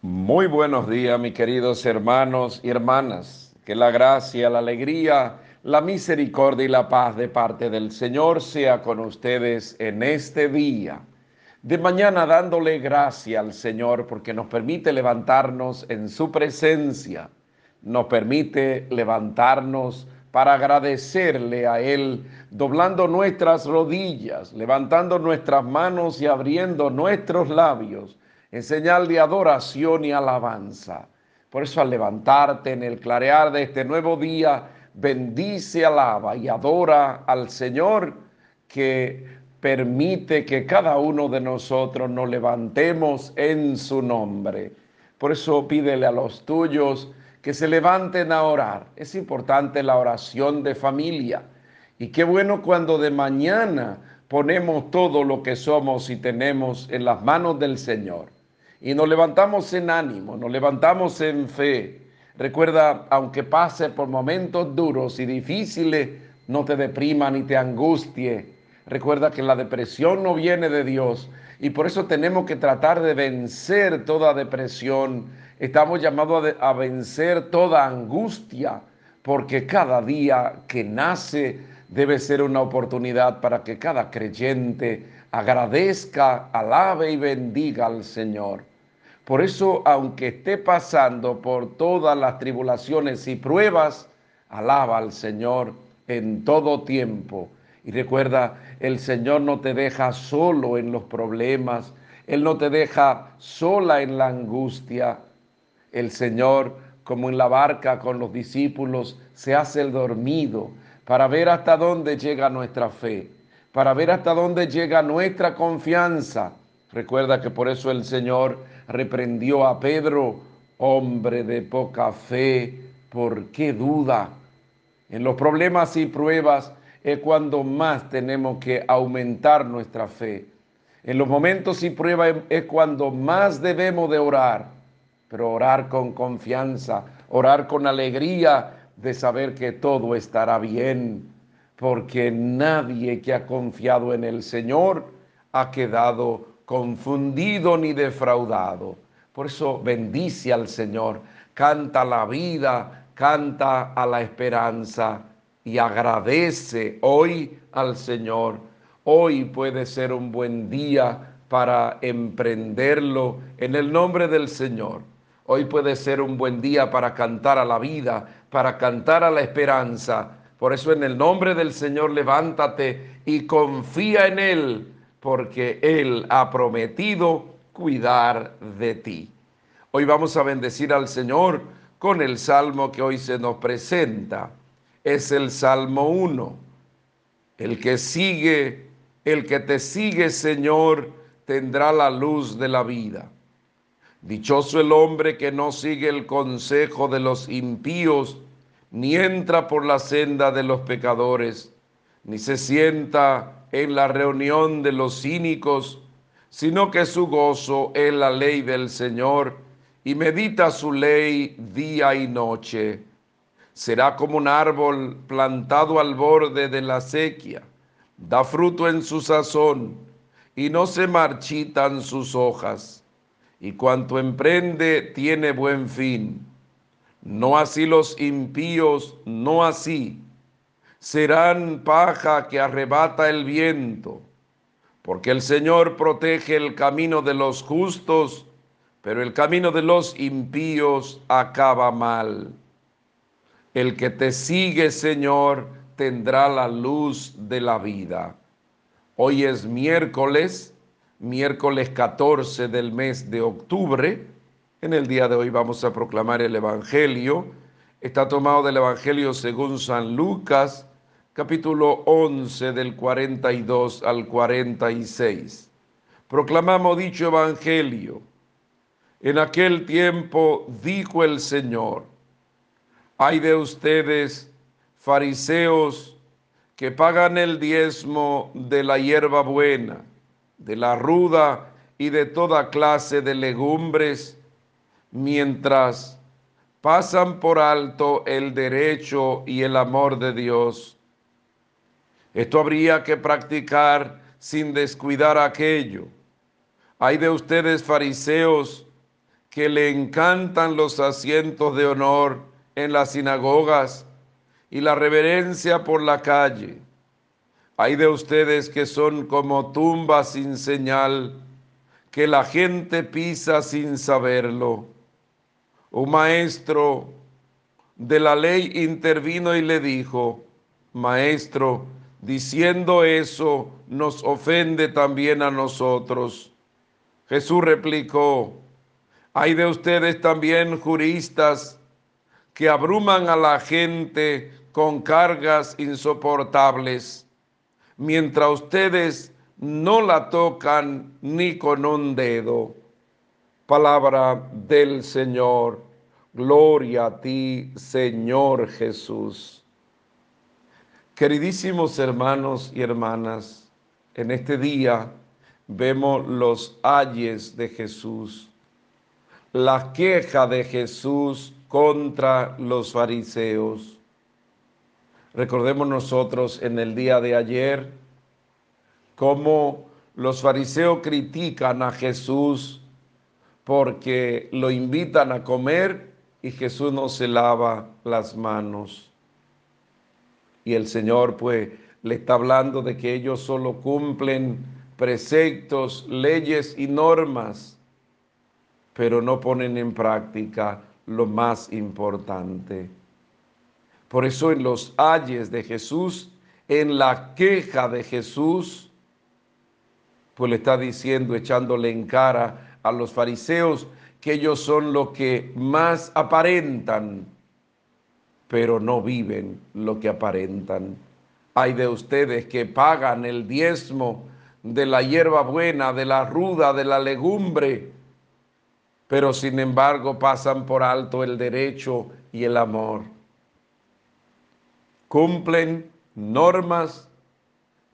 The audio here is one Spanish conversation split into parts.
Muy buenos días, mis queridos hermanos y hermanas. Que la gracia, la alegría, la misericordia y la paz de parte del Señor sea con ustedes en este día. De mañana dándole gracia al Señor porque nos permite levantarnos en su presencia, nos permite levantarnos para agradecerle a Él, doblando nuestras rodillas, levantando nuestras manos y abriendo nuestros labios en señal de adoración y alabanza. Por eso al levantarte en el clarear de este nuevo día, bendice, alaba y adora al Señor que permite que cada uno de nosotros nos levantemos en su nombre. Por eso pídele a los tuyos que se levanten a orar. Es importante la oración de familia. Y qué bueno cuando de mañana ponemos todo lo que somos y tenemos en las manos del Señor. Y nos levantamos en ánimo, nos levantamos en fe. Recuerda, aunque pase por momentos duros y difíciles, no te deprima ni te angustie. Recuerda que la depresión no viene de Dios y por eso tenemos que tratar de vencer toda depresión. Estamos llamados a, vencer toda angustia porque cada día que nace debe ser una oportunidad para que cada creyente agradezca, alabe y bendiga al Señor. Por eso, aunque esté pasando por todas las tribulaciones y pruebas, alaba al Señor en todo tiempo. Y recuerda, el Señor no te deja solo en los problemas, Él no te deja sola en la angustia. El Señor, como en la barca con los discípulos, se hace el dormido para ver hasta dónde llega nuestra fe, para ver hasta dónde llega nuestra confianza. Recuerda que por eso el Señor reprendió a Pedro, hombre de poca fe, ¿por qué duda? En los problemas y pruebas es cuando más tenemos que aumentar nuestra fe. En los momentos y pruebas es cuando más debemos de orar, pero orar con confianza, orar con alegría de saber que todo estará bien, porque nadie que ha confiado en el Señor ha quedado confundido ni defraudado. Por eso bendice al Señor, canta la vida, canta a la esperanza y agradece hoy al Señor. Hoy puede ser un buen día para emprenderlo en el nombre del Señor. Hoy puede ser un buen día para cantar a la vida, para cantar a la esperanza. Por eso en el nombre del Señor levántate y confía en Él porque Él ha prometido cuidar de ti. Hoy vamos a bendecir al Señor con el salmo que hoy se nos presenta. Es el Salmo 1. El que sigue, el que te sigue, Señor, tendrá la luz de la vida. Dichoso el hombre que no sigue el consejo de los impíos, ni entra por la senda de los pecadores, ni se sienta en la reunión de los cínicos, sino que su gozo es la ley del Señor y medita su ley día y noche. Será como un árbol plantado al borde de la sequía, da fruto en su sazón y no se marchitan sus hojas, y cuanto emprende tiene buen fin. No así los impíos, no así serán paja que arrebata el viento, porque el Señor protege el camino de los justos, pero el camino de los impíos acaba mal. El que te sigue, Señor, tendrá la luz de la vida. Hoy es miércoles, miércoles 14 del mes de octubre. En el día de hoy vamos a proclamar el Evangelio. Está tomado del Evangelio según San Lucas, capítulo 11 del 42 al 46. Proclamamos dicho evangelio. En aquel tiempo dijo el Señor, hay de ustedes, fariseos, que pagan el diezmo de la hierba buena, de la ruda y de toda clase de legumbres, mientras pasan por alto el derecho y el amor de Dios esto habría que practicar sin descuidar aquello. Hay de ustedes fariseos que le encantan los asientos de honor en las sinagogas y la reverencia por la calle. Hay de ustedes que son como tumbas sin señal, que la gente pisa sin saberlo. Un maestro de la ley intervino y le dijo, Maestro, diciendo eso nos ofende también a nosotros. Jesús replicó, hay de ustedes también juristas que abruman a la gente con cargas insoportables, mientras ustedes no la tocan ni con un dedo. Palabra del Señor. Gloria a ti, Señor Jesús. Queridísimos hermanos y hermanas, en este día vemos los ayes de Jesús, la queja de Jesús contra los fariseos. Recordemos nosotros en el día de ayer cómo los fariseos critican a Jesús porque lo invitan a comer y Jesús no se lava las manos. Y el Señor pues le está hablando de que ellos solo cumplen preceptos, leyes y normas, pero no ponen en práctica lo más importante. Por eso en los ayes de Jesús, en la queja de Jesús, pues le está diciendo, echándole en cara a los fariseos, que ellos son los que más aparentan pero no viven lo que aparentan. Hay de ustedes que pagan el diezmo de la hierba buena, de la ruda, de la legumbre, pero sin embargo pasan por alto el derecho y el amor. Cumplen normas,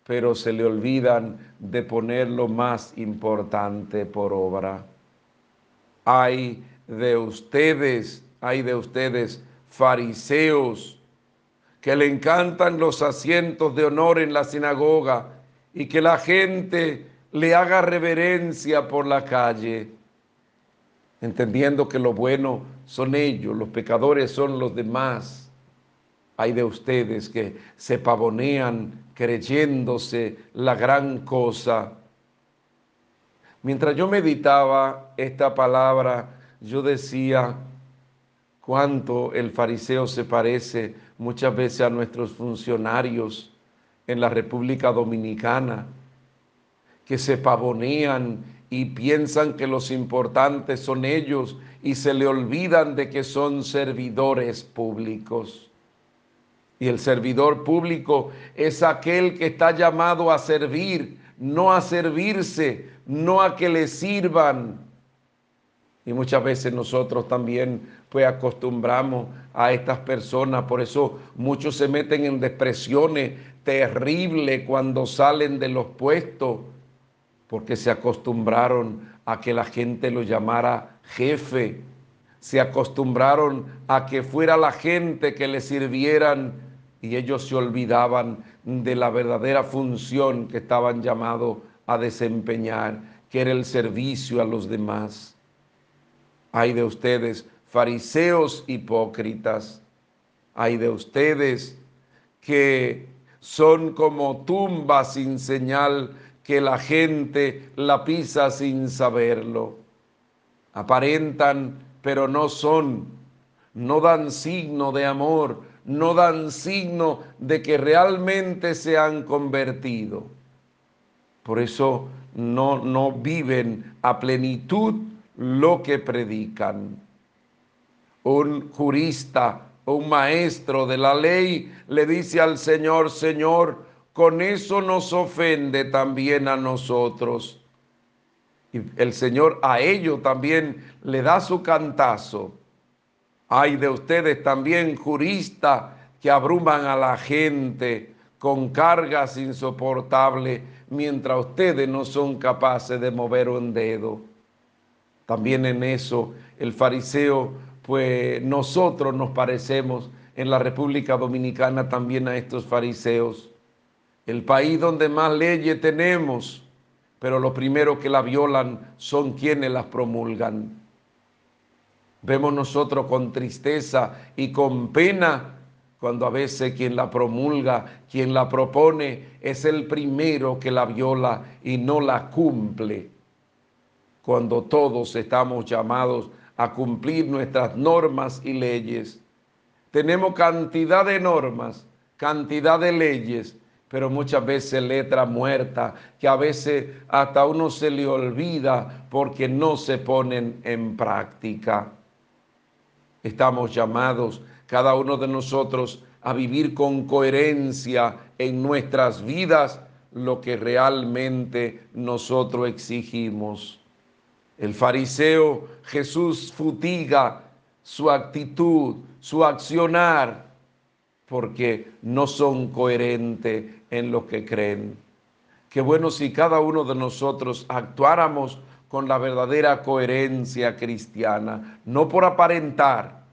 pero se le olvidan de poner lo más importante por obra. Hay de ustedes, hay de ustedes fariseos que le encantan los asientos de honor en la sinagoga y que la gente le haga reverencia por la calle, entendiendo que lo bueno son ellos, los pecadores son los demás. Hay de ustedes que se pavonean creyéndose la gran cosa. Mientras yo meditaba esta palabra, yo decía, cuánto el fariseo se parece muchas veces a nuestros funcionarios en la República Dominicana, que se pavonean y piensan que los importantes son ellos y se le olvidan de que son servidores públicos. Y el servidor público es aquel que está llamado a servir, no a servirse, no a que le sirvan. Y muchas veces nosotros también pues acostumbramos a estas personas, por eso muchos se meten en depresiones terribles cuando salen de los puestos, porque se acostumbraron a que la gente lo llamara jefe, se acostumbraron a que fuera la gente que le sirvieran y ellos se olvidaban de la verdadera función que estaban llamados a desempeñar, que era el servicio a los demás. Hay de ustedes fariseos hipócritas, hay de ustedes que son como tumbas sin señal que la gente la pisa sin saberlo. Aparentan, pero no son. No dan signo de amor, no dan signo de que realmente se han convertido. Por eso no, no viven a plenitud lo que predican un jurista, un maestro de la ley, le dice al Señor, Señor, con eso nos ofende también a nosotros. Y el Señor a ello también le da su cantazo. Hay de ustedes también juristas que abruman a la gente con cargas insoportables, mientras ustedes no son capaces de mover un dedo. También en eso el fariseo pues nosotros nos parecemos en la República Dominicana también a estos fariseos. El país donde más leyes tenemos, pero los primeros que la violan son quienes las promulgan. Vemos nosotros con tristeza y con pena cuando a veces quien la promulga, quien la propone, es el primero que la viola y no la cumple. Cuando todos estamos llamados a cumplir nuestras normas y leyes. Tenemos cantidad de normas, cantidad de leyes, pero muchas veces letra muerta, que a veces hasta uno se le olvida porque no se ponen en práctica. Estamos llamados, cada uno de nosotros, a vivir con coherencia en nuestras vidas lo que realmente nosotros exigimos. El fariseo Jesús futiga su actitud, su accionar, porque no son coherentes en lo que creen. Qué bueno si cada uno de nosotros actuáramos con la verdadera coherencia cristiana, no por aparentar.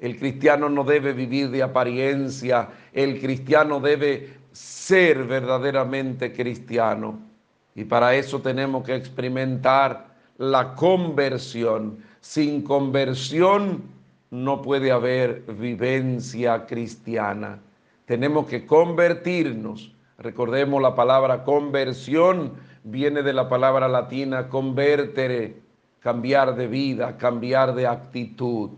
El cristiano no debe vivir de apariencia, el cristiano debe ser verdaderamente cristiano. Y para eso tenemos que experimentar la conversión. Sin conversión no puede haber vivencia cristiana. Tenemos que convertirnos. Recordemos la palabra conversión viene de la palabra latina convertere, cambiar de vida, cambiar de actitud.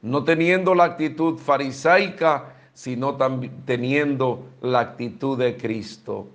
No teniendo la actitud farisaica, sino teniendo la actitud de Cristo.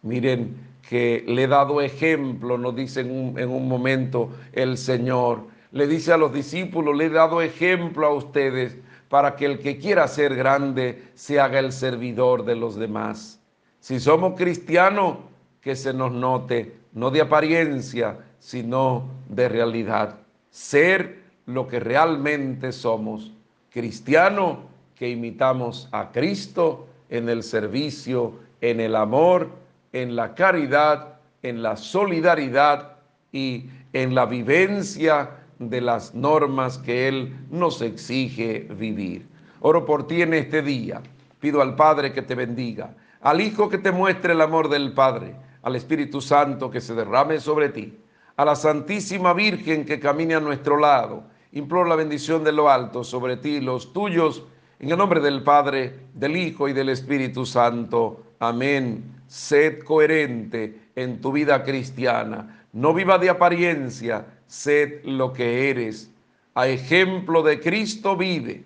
Miren que le he dado ejemplo, nos dice en un, en un momento el Señor le dice a los discípulos, le he dado ejemplo a ustedes para que el que quiera ser grande se haga el servidor de los demás. Si somos cristianos, que se nos note, no de apariencia, sino de realidad. Ser lo que realmente somos. Cristiano que imitamos a Cristo en el servicio, en el amor, en la caridad, en la solidaridad y en la vivencia de las normas que Él nos exige vivir. Oro por ti en este día. Pido al Padre que te bendiga, al Hijo que te muestre el amor del Padre, al Espíritu Santo que se derrame sobre ti, a la Santísima Virgen que camine a nuestro lado. Imploro la bendición de lo alto sobre ti y los tuyos, en el nombre del Padre, del Hijo y del Espíritu Santo. Amén. Sed coherente en tu vida cristiana. No viva de apariencia, sed lo que eres. A ejemplo de Cristo vive,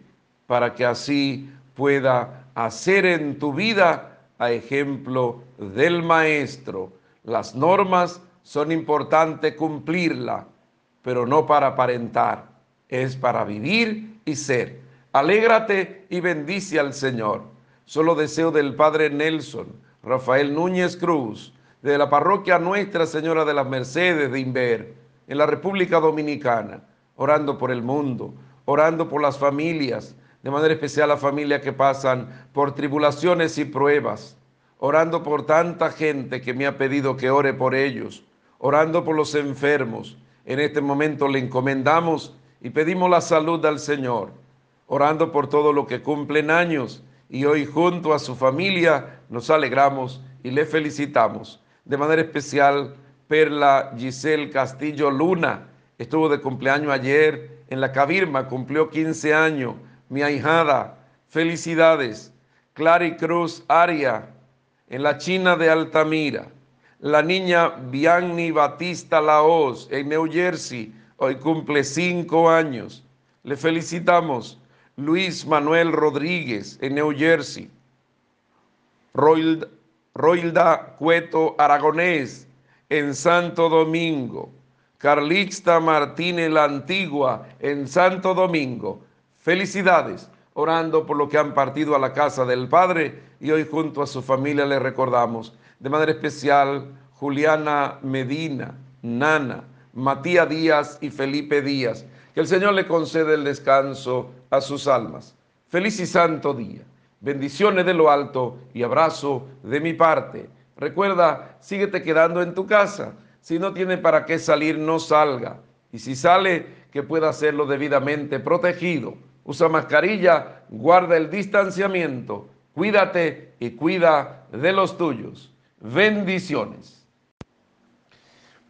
para que así pueda hacer en tu vida a ejemplo del Maestro. Las normas son importantes cumplirlas, pero no para aparentar, es para vivir y ser. Alégrate y bendice al Señor. Solo deseo del Padre Nelson, Rafael Núñez Cruz, de la parroquia Nuestra Señora de las Mercedes de Inver, en la República Dominicana, orando por el mundo, orando por las familias, de manera especial las familias que pasan por tribulaciones y pruebas, orando por tanta gente que me ha pedido que ore por ellos, orando por los enfermos. En este momento le encomendamos y pedimos la salud al Señor, orando por todo lo que cumplen años y hoy junto a su familia nos alegramos y le felicitamos. De manera especial Perla Giselle Castillo Luna. Estuvo de cumpleaños ayer en la Cabirma, cumplió 15 años. Mi ahijada, felicidades. Clary Cruz Aria, en la China de Altamira. La niña Bianni Batista Laos, en New Jersey, hoy cumple 5 años. Le felicitamos. Luis Manuel Rodríguez, en New Jersey. Roilda Cueto Aragonés, en Santo Domingo. Carlixta Martínez la Antigua en Santo Domingo. Felicidades, orando por lo que han partido a la casa del Padre y hoy junto a su familia le recordamos. De manera especial, Juliana Medina, Nana, Matías Díaz y Felipe Díaz. Que el Señor le conceda el descanso a sus almas. Feliz y santo día. Bendiciones de lo alto y abrazo de mi parte. Recuerda, síguete quedando en tu casa. Si no tiene para qué salir, no salga. Y si sale, que pueda hacerlo debidamente protegido. Usa mascarilla, guarda el distanciamiento, cuídate y cuida de los tuyos. Bendiciones.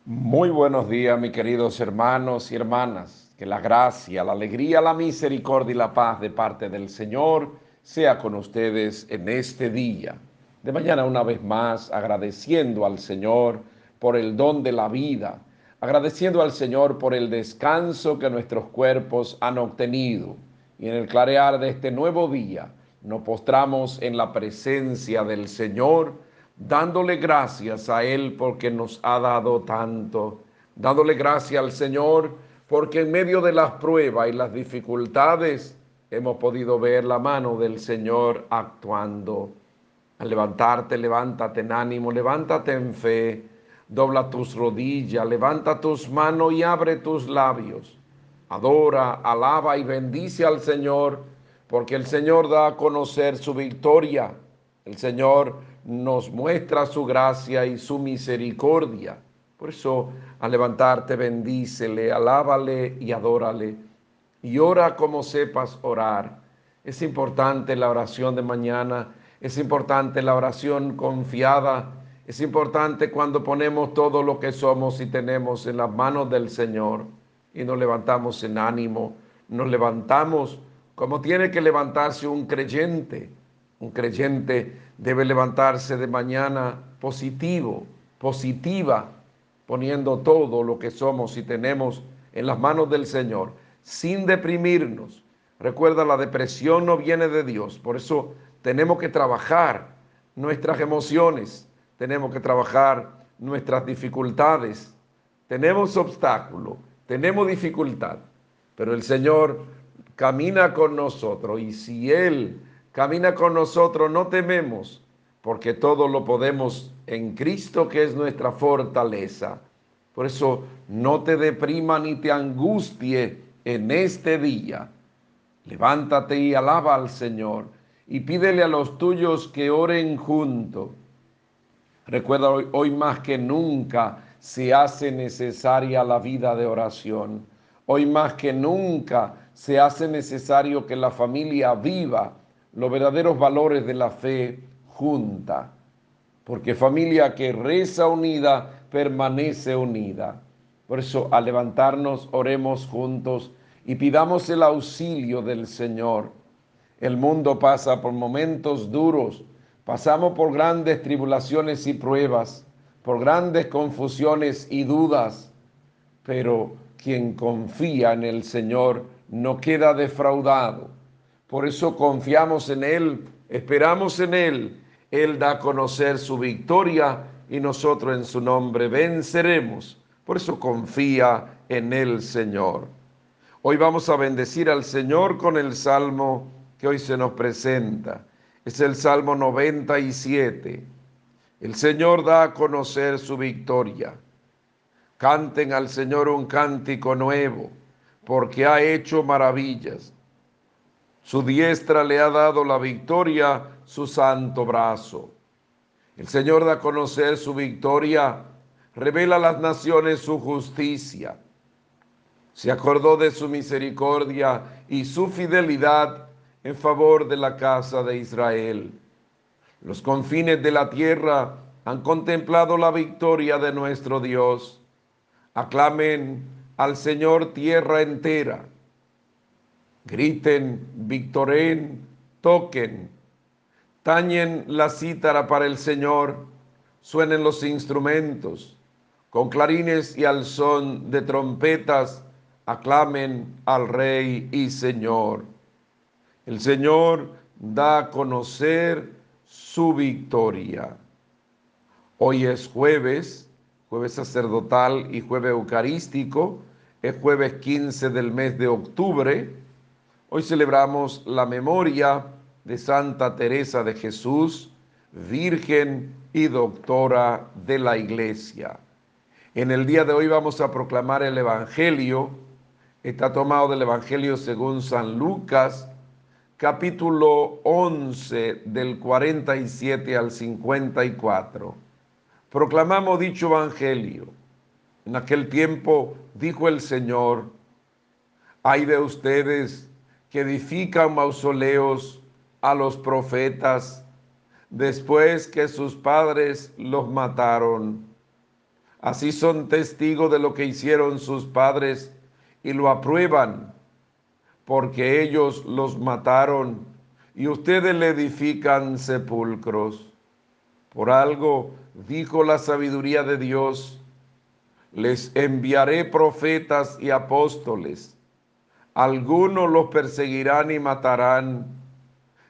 Muy buenos días, mis queridos hermanos y hermanas. Que la gracia, la alegría, la misericordia y la paz de parte del Señor sea con ustedes en este día. De mañana una vez más agradeciendo al Señor por el don de la vida, agradeciendo al Señor por el descanso que nuestros cuerpos han obtenido. Y en el clarear de este nuevo día nos postramos en la presencia del Señor dándole gracias a Él porque nos ha dado tanto, dándole gracias al Señor porque en medio de las pruebas y las dificultades hemos podido ver la mano del Señor actuando. Al levantarte, levántate en ánimo, levántate en fe, dobla tus rodillas, levanta tus manos y abre tus labios. Adora, alaba y bendice al Señor, porque el Señor da a conocer su victoria. El Señor nos muestra su gracia y su misericordia. Por eso, al levantarte, bendícele, alábale y adórale. Y ora como sepas orar. Es importante la oración de mañana, es importante la oración confiada, es importante cuando ponemos todo lo que somos y tenemos en las manos del Señor y nos levantamos en ánimo, nos levantamos como tiene que levantarse un creyente. Un creyente debe levantarse de mañana positivo, positiva, poniendo todo lo que somos y tenemos en las manos del Señor, sin deprimirnos. Recuerda, la depresión no viene de Dios, por eso tenemos que trabajar nuestras emociones, tenemos que trabajar nuestras dificultades. Tenemos obstáculo, tenemos dificultad, pero el Señor camina con nosotros y si Él camina con nosotros, no tememos, porque todo lo podemos en Cristo que es nuestra fortaleza. Por eso no te deprima ni te angustie en este día. Levántate y alaba al Señor y pídele a los tuyos que oren juntos. Recuerda hoy, hoy, más que nunca se hace necesaria la vida de oración. Hoy más que nunca se hace necesario que la familia viva los verdaderos valores de la fe junta, porque familia que reza unida permanece unida. Por eso, al levantarnos, oremos juntos y pidamos el auxilio del Señor. El mundo pasa por momentos duros, pasamos por grandes tribulaciones y pruebas, por grandes confusiones y dudas, pero quien confía en el Señor no queda defraudado por eso confiamos en Él, esperamos en Él. Él da a conocer su victoria y nosotros en su nombre venceremos. Por eso confía en el Señor. Hoy vamos a bendecir al Señor con el salmo que hoy se nos presenta. Es el Salmo 97. El Señor da a conocer su victoria. Canten al Señor un cántico nuevo, porque ha hecho maravillas. Su diestra le ha dado la victoria, su santo brazo. El Señor da a conocer su victoria, revela a las naciones su justicia. Se acordó de su misericordia y su fidelidad en favor de la casa de Israel. Los confines de la tierra han contemplado la victoria de nuestro Dios. Aclamen al Señor tierra entera griten, victoren, toquen, tañen la cítara para el Señor, suenen los instrumentos, con clarines y al son de trompetas, aclamen al Rey y Señor. El Señor da a conocer su victoria. Hoy es jueves, jueves sacerdotal y jueves eucarístico, es jueves 15 del mes de octubre Hoy celebramos la memoria de Santa Teresa de Jesús, Virgen y Doctora de la Iglesia. En el día de hoy vamos a proclamar el Evangelio. Está tomado del Evangelio según San Lucas, capítulo 11 del 47 al 54. Proclamamos dicho Evangelio. En aquel tiempo dijo el Señor, hay de ustedes que edifican mausoleos a los profetas después que sus padres los mataron. Así son testigos de lo que hicieron sus padres y lo aprueban, porque ellos los mataron y ustedes le edifican sepulcros. Por algo dijo la sabiduría de Dios, les enviaré profetas y apóstoles. Algunos los perseguirán y matarán,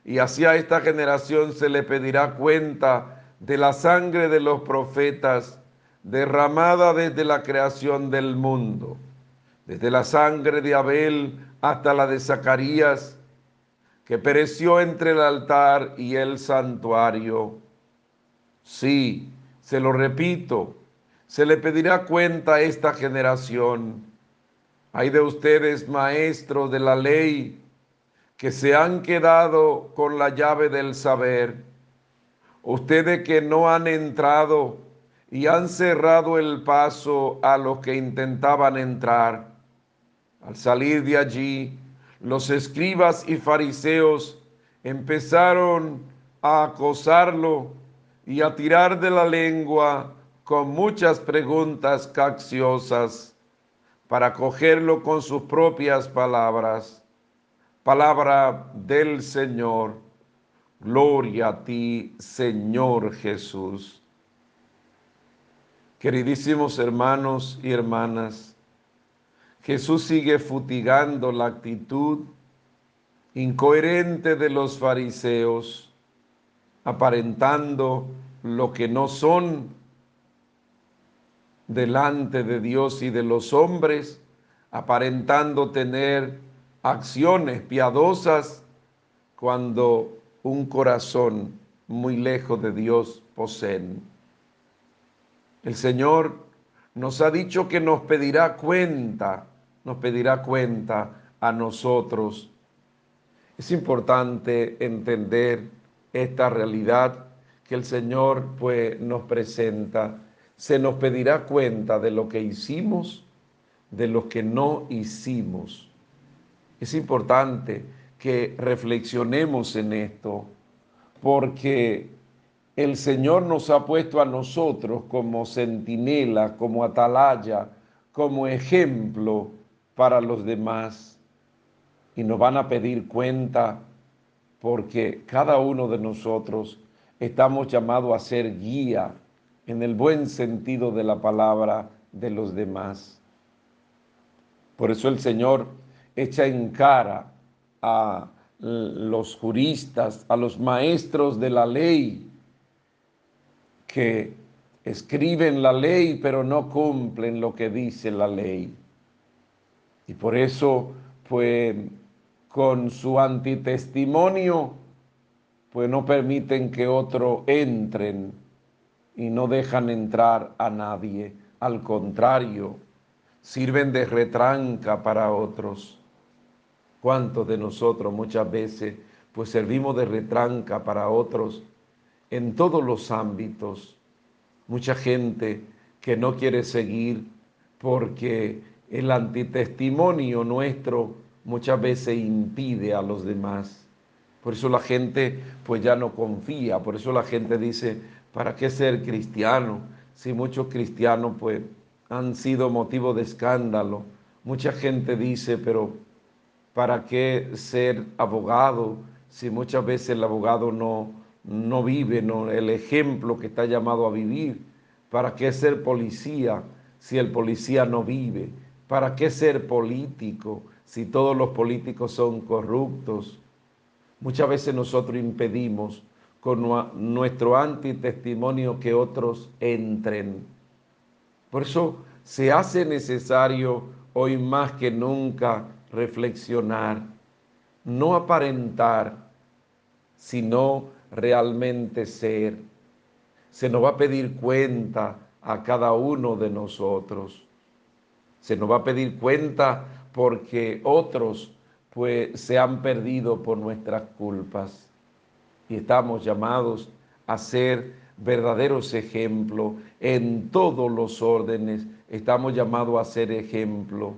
y hacia esta generación se le pedirá cuenta de la sangre de los profetas derramada desde la creación del mundo, desde la sangre de Abel hasta la de Zacarías, que pereció entre el altar y el santuario. Sí, se lo repito, se le pedirá cuenta a esta generación. Hay de ustedes, maestros de la ley, que se han quedado con la llave del saber. Ustedes que no han entrado y han cerrado el paso a los que intentaban entrar. Al salir de allí, los escribas y fariseos empezaron a acosarlo y a tirar de la lengua con muchas preguntas capciosas para cogerlo con sus propias palabras. Palabra del Señor. Gloria a ti, Señor Jesús. Queridísimos hermanos y hermanas, Jesús sigue futigando la actitud incoherente de los fariseos, aparentando lo que no son delante de Dios y de los hombres, aparentando tener acciones piadosas cuando un corazón muy lejos de Dios poseen. El Señor nos ha dicho que nos pedirá cuenta, nos pedirá cuenta a nosotros. Es importante entender esta realidad que el Señor pues nos presenta. Se nos pedirá cuenta de lo que hicimos, de lo que no hicimos. Es importante que reflexionemos en esto, porque el Señor nos ha puesto a nosotros como centinela, como atalaya, como ejemplo para los demás. Y nos van a pedir cuenta porque cada uno de nosotros estamos llamados a ser guía en el buen sentido de la palabra de los demás. Por eso el Señor echa en cara a los juristas, a los maestros de la ley, que escriben la ley pero no cumplen lo que dice la ley. Y por eso, pues, con su antitestimonio, pues no permiten que otros entren y no dejan entrar a nadie. Al contrario, sirven de retranca para otros. ¿Cuántos de nosotros muchas veces pues servimos de retranca para otros? En todos los ámbitos. Mucha gente que no quiere seguir porque el antitestimonio nuestro muchas veces impide a los demás. Por eso la gente pues ya no confía, por eso la gente dice, ¿para qué ser cristiano? Si muchos cristianos pues han sido motivo de escándalo. Mucha gente dice, pero ¿para qué ser abogado si muchas veces el abogado no, no vive no, el ejemplo que está llamado a vivir. ¿Para qué ser policía si el policía no vive? ¿Para qué ser político si todos los políticos son corruptos? Muchas veces nosotros impedimos con nuestro antitestimonio que otros entren. Por eso se hace necesario hoy más que nunca reflexionar, no aparentar, sino realmente ser. Se nos va a pedir cuenta a cada uno de nosotros. Se nos va a pedir cuenta porque otros pues se han perdido por nuestras culpas y estamos llamados a ser verdaderos ejemplos en todos los órdenes. Estamos llamados a ser ejemplo.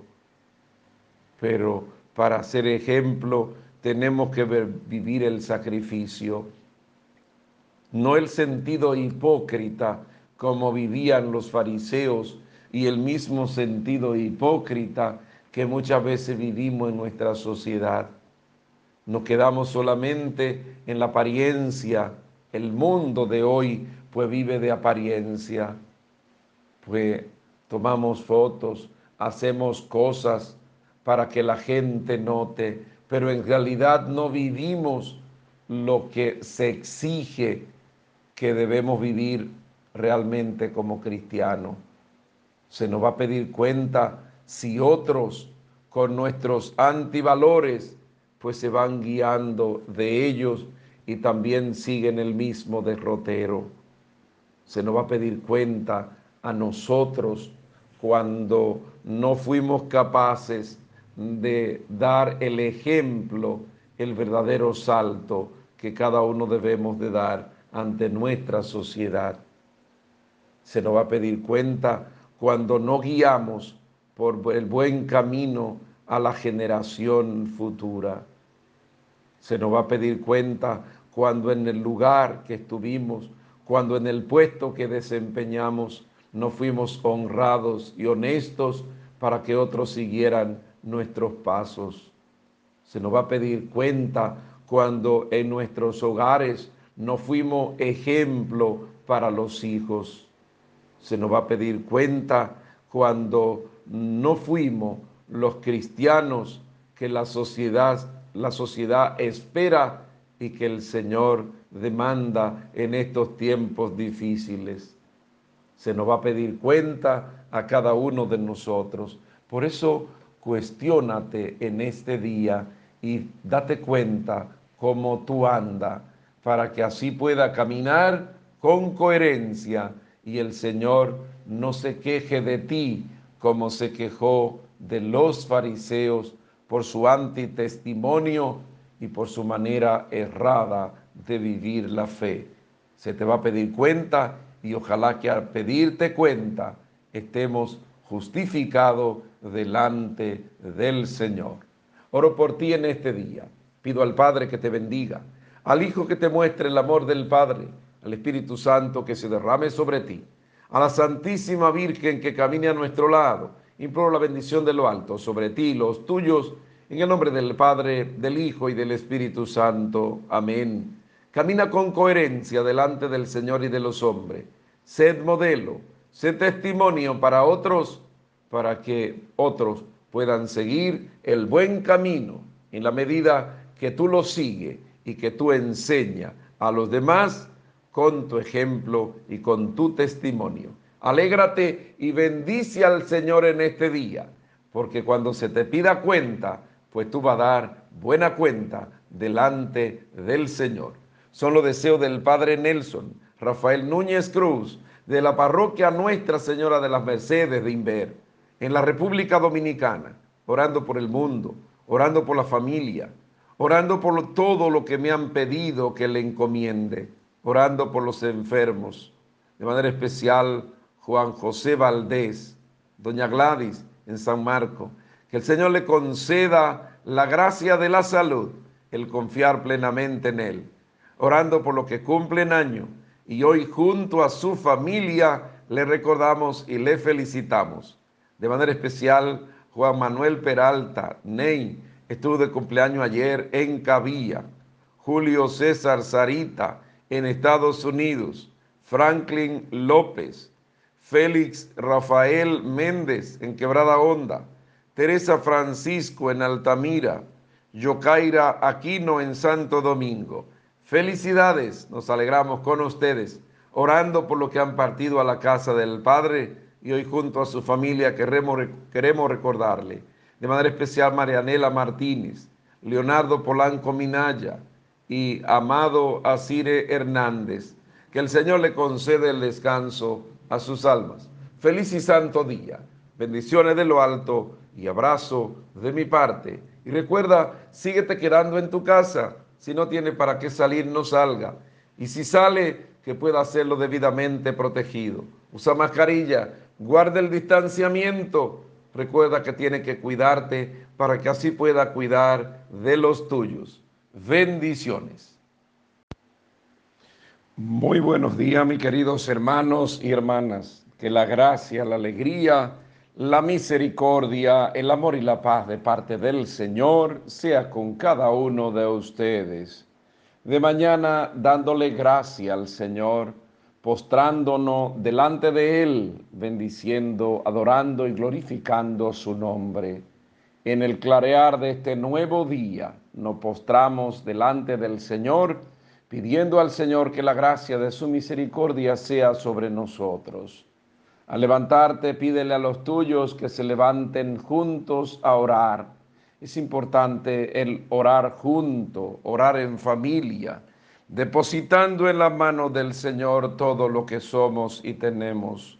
Pero para ser ejemplo tenemos que vivir el sacrificio no el sentido hipócrita como vivían los fariseos y el mismo sentido hipócrita que muchas veces vivimos en nuestra sociedad. Nos quedamos solamente en la apariencia. El mundo de hoy pues vive de apariencia. Pues tomamos fotos, hacemos cosas para que la gente note, pero en realidad no vivimos lo que se exige que debemos vivir realmente como cristianos. Se nos va a pedir cuenta si otros con nuestros antivalores pues se van guiando de ellos y también siguen el mismo derrotero. Se nos va a pedir cuenta a nosotros cuando no fuimos capaces de dar el ejemplo, el verdadero salto que cada uno debemos de dar ante nuestra sociedad. Se nos va a pedir cuenta cuando no guiamos por el buen camino a la generación futura. Se nos va a pedir cuenta cuando en el lugar que estuvimos, cuando en el puesto que desempeñamos, no fuimos honrados y honestos para que otros siguieran nuestros pasos. Se nos va a pedir cuenta cuando en nuestros hogares no fuimos ejemplo para los hijos. Se nos va a pedir cuenta cuando no fuimos los cristianos que la sociedad, la sociedad espera y que el Señor demanda en estos tiempos difíciles. Se nos va a pedir cuenta a cada uno de nosotros. Por eso cuestiónate en este día y date cuenta cómo tú andas para que así pueda caminar con coherencia y el Señor no se queje de ti como se quejó de los fariseos por su antitestimonio y por su manera errada de vivir la fe. Se te va a pedir cuenta y ojalá que al pedirte cuenta estemos justificados delante del Señor. Oro por ti en este día. Pido al Padre que te bendiga, al Hijo que te muestre el amor del Padre, al Espíritu Santo que se derrame sobre ti, a la Santísima Virgen que camine a nuestro lado. Imploro la bendición de lo alto sobre ti los tuyos, en el nombre del Padre, del Hijo y del Espíritu Santo. Amén. Camina con coherencia delante del Señor y de los hombres. Sed modelo, sed testimonio para otros, para que otros puedan seguir el buen camino en la medida que tú lo sigues y que tú enseñas a los demás con tu ejemplo y con tu testimonio. Alégrate y bendice al Señor en este día, porque cuando se te pida cuenta, pues tú vas a dar buena cuenta delante del Señor. Son los deseos del Padre Nelson, Rafael Núñez Cruz, de la parroquia Nuestra Señora de las Mercedes de Inver, en la República Dominicana, orando por el mundo, orando por la familia, orando por todo lo que me han pedido que le encomiende, orando por los enfermos, de manera especial Juan José Valdés, doña Gladys en San Marco, que el Señor le conceda la gracia de la salud, el confiar plenamente en Él, orando por lo que cumplen año y hoy junto a su familia le recordamos y le felicitamos. De manera especial, Juan Manuel Peralta, Ney, estuvo de cumpleaños ayer en Cabilla. Julio César Sarita en Estados Unidos. Franklin López. Félix Rafael Méndez en Quebrada Honda. Teresa Francisco en Altamira. Yocaira Aquino en Santo Domingo. Felicidades, nos alegramos con ustedes, orando por lo que han partido a la casa del Padre y hoy junto a su familia queremos, queremos recordarle de manera especial Marianela Martínez, Leonardo Polanco Minaya y Amado Asire Hernández. Que el Señor le concede el descanso a sus almas. Feliz y santo día. Bendiciones de lo alto y abrazo de mi parte. Y recuerda, síguete quedando en tu casa. Si no tiene para qué salir, no salga. Y si sale, que pueda hacerlo debidamente protegido. Usa mascarilla, guarda el distanciamiento recuerda que tiene que cuidarte para que así pueda cuidar de los tuyos. Bendiciones. Muy buenos días, mis queridos hermanos y hermanas. Que la gracia, la alegría, la misericordia, el amor y la paz de parte del Señor sea con cada uno de ustedes. De mañana dándole gracia al Señor, postrándonos delante de Él, bendiciendo, adorando y glorificando su nombre. En el clarear de este nuevo día, nos postramos delante del Señor, pidiendo al Señor que la gracia de su misericordia sea sobre nosotros. Al levantarte, pídele a los tuyos que se levanten juntos a orar. Es importante el orar junto, orar en familia, depositando en la mano del Señor todo lo que somos y tenemos.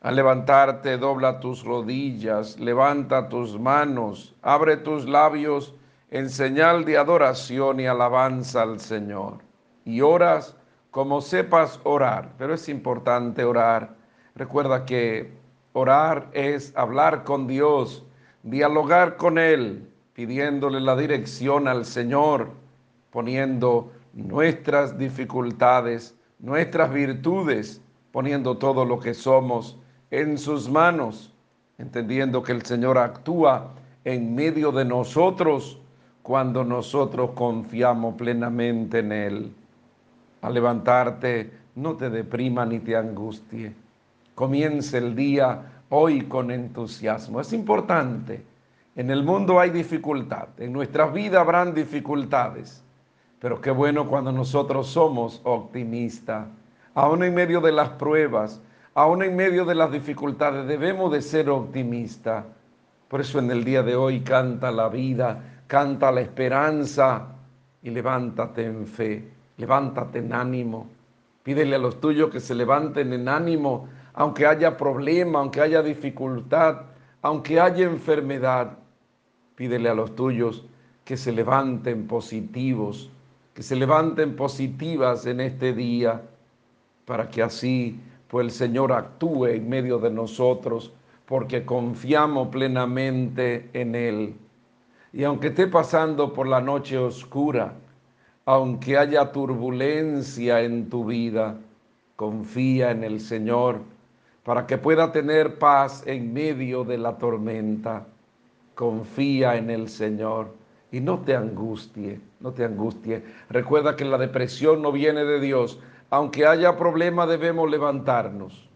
Al levantarte, dobla tus rodillas, levanta tus manos, abre tus labios en señal de adoración y alabanza al Señor y oras como sepas orar, pero es importante orar. Recuerda que orar es hablar con Dios, dialogar con Él, pidiéndole la dirección al Señor, poniendo nuestras dificultades, nuestras virtudes, poniendo todo lo que somos en sus manos, entendiendo que el Señor actúa en medio de nosotros cuando nosotros confiamos plenamente en Él al levantarte, no te deprima ni te angustie. Comience el día hoy con entusiasmo. Es importante. En el mundo hay dificultad, en nuestras vidas habrán dificultades, pero qué bueno cuando nosotros somos optimistas. Aún en medio de las pruebas, aún en medio de las dificultades, debemos de ser optimistas. Por eso en el día de hoy canta la vida, canta la esperanza y levántate en fe levántate en ánimo. Pídele a los tuyos que se levanten en ánimo, aunque haya problema, aunque haya dificultad, aunque haya enfermedad. Pídele a los tuyos que se levanten positivos, que se levanten positivas en este día, para que así pues el Señor actúe en medio de nosotros, porque confiamos plenamente en Él. Y aunque esté pasando por la noche oscura, aunque haya turbulencia en tu vida, confía en el Señor para que pueda tener paz en medio de la tormenta. Confía en el Señor y no te angustie, no te angustie. Recuerda que la depresión no viene de Dios. Aunque haya problema debemos levantarnos.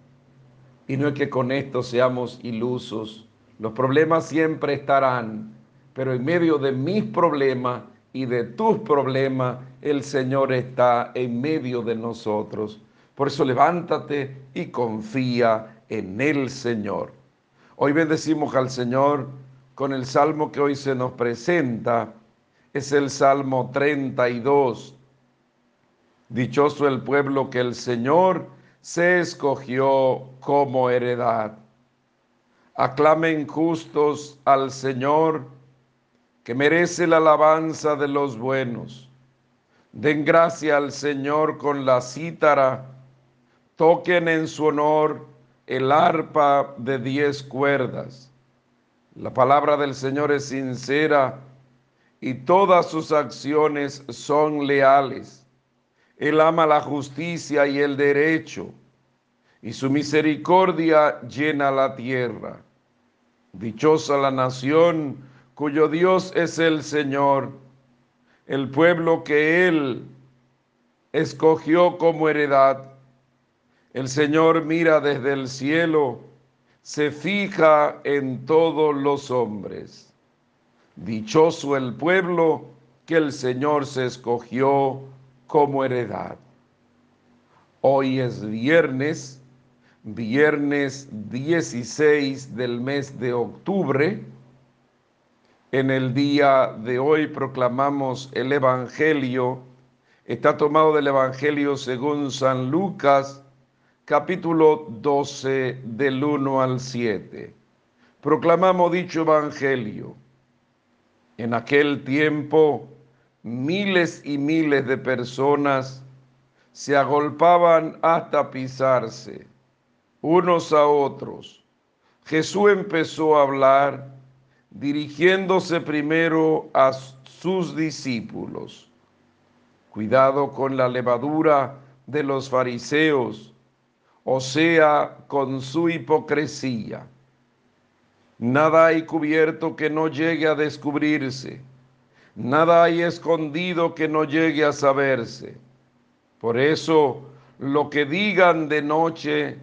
Y no es que con esto seamos ilusos. Los problemas siempre estarán, pero en medio de mis problemas y de tus problemas, el Señor está en medio de nosotros. Por eso levántate y confía en el Señor. Hoy bendecimos al Señor con el salmo que hoy se nos presenta. Es el Salmo 32. Dichoso el pueblo que el Señor se escogió como heredad. Aclamen justos al Señor que merece la alabanza de los buenos. Den gracia al Señor con la cítara, toquen en su honor el arpa de diez cuerdas. La palabra del Señor es sincera y todas sus acciones son leales. Él ama la justicia y el derecho, y su misericordia llena la tierra. Dichosa la nación cuyo Dios es el Señor, el pueblo que Él escogió como heredad. El Señor mira desde el cielo, se fija en todos los hombres. Dichoso el pueblo que el Señor se escogió como heredad. Hoy es viernes, viernes 16 del mes de octubre en el día de hoy proclamamos el Evangelio. Está tomado del Evangelio según San Lucas, capítulo 12, del 1 al 7. Proclamamos dicho Evangelio. En aquel tiempo, miles y miles de personas se agolpaban hasta pisarse unos a otros. Jesús empezó a hablar dirigiéndose primero a sus discípulos. Cuidado con la levadura de los fariseos, o sea, con su hipocresía. Nada hay cubierto que no llegue a descubrirse, nada hay escondido que no llegue a saberse. Por eso, lo que digan de noche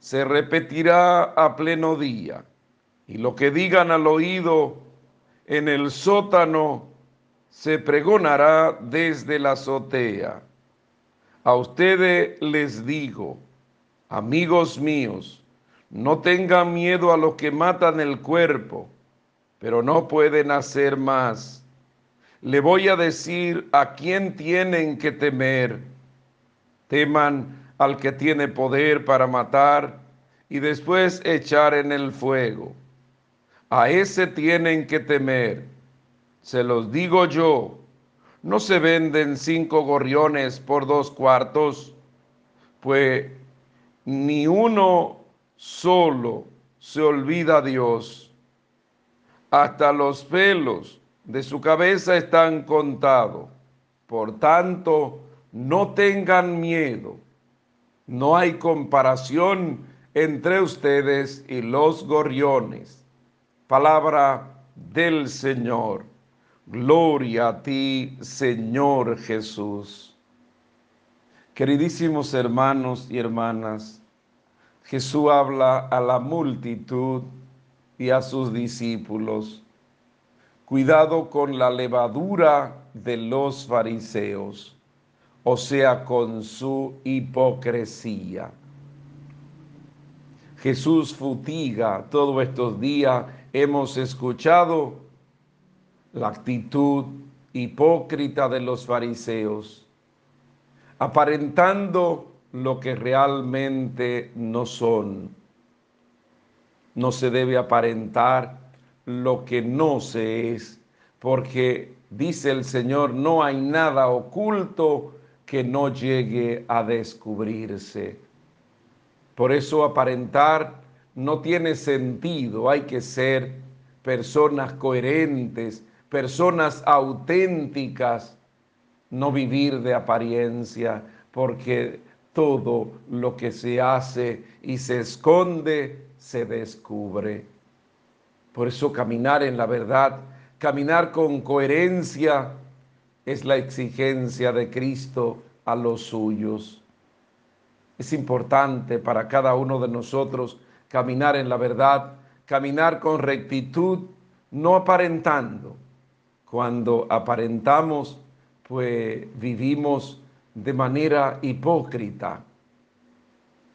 se repetirá a pleno día, y lo que digan al oído en el sótano se pregonará desde la azotea. A ustedes les digo, amigos míos, no tengan miedo a los que matan el cuerpo, pero no pueden hacer más. Le voy a decir a quién tienen que temer. Teman al que tiene poder para matar y después echar en el fuego. A ese tienen que temer. Se los digo yo, no se venden cinco gorriones por dos cuartos, pues ni uno solo se olvida a Dios. Hasta los pelos de su cabeza están contados. Por tanto, no tengan miedo. No hay comparación entre ustedes y los gorriones. Palabra del Señor. Gloria a ti, Señor Jesús. Queridísimos hermanos y hermanas, Jesús habla a la multitud y a sus discípulos. Cuidado con la levadura de los fariseos, o sea, con su hipocresía. Jesús futiga todos estos días. Hemos escuchado la actitud hipócrita de los fariseos, aparentando lo que realmente no son. No se debe aparentar lo que no se es, porque dice el Señor, no hay nada oculto que no llegue a descubrirse. Por eso aparentar no tiene sentido, hay que ser personas coherentes, personas auténticas, no vivir de apariencia, porque todo lo que se hace y se esconde se descubre. Por eso caminar en la verdad, caminar con coherencia es la exigencia de Cristo a los suyos. Es importante para cada uno de nosotros caminar en la verdad, caminar con rectitud, no aparentando. Cuando aparentamos, pues vivimos de manera hipócrita.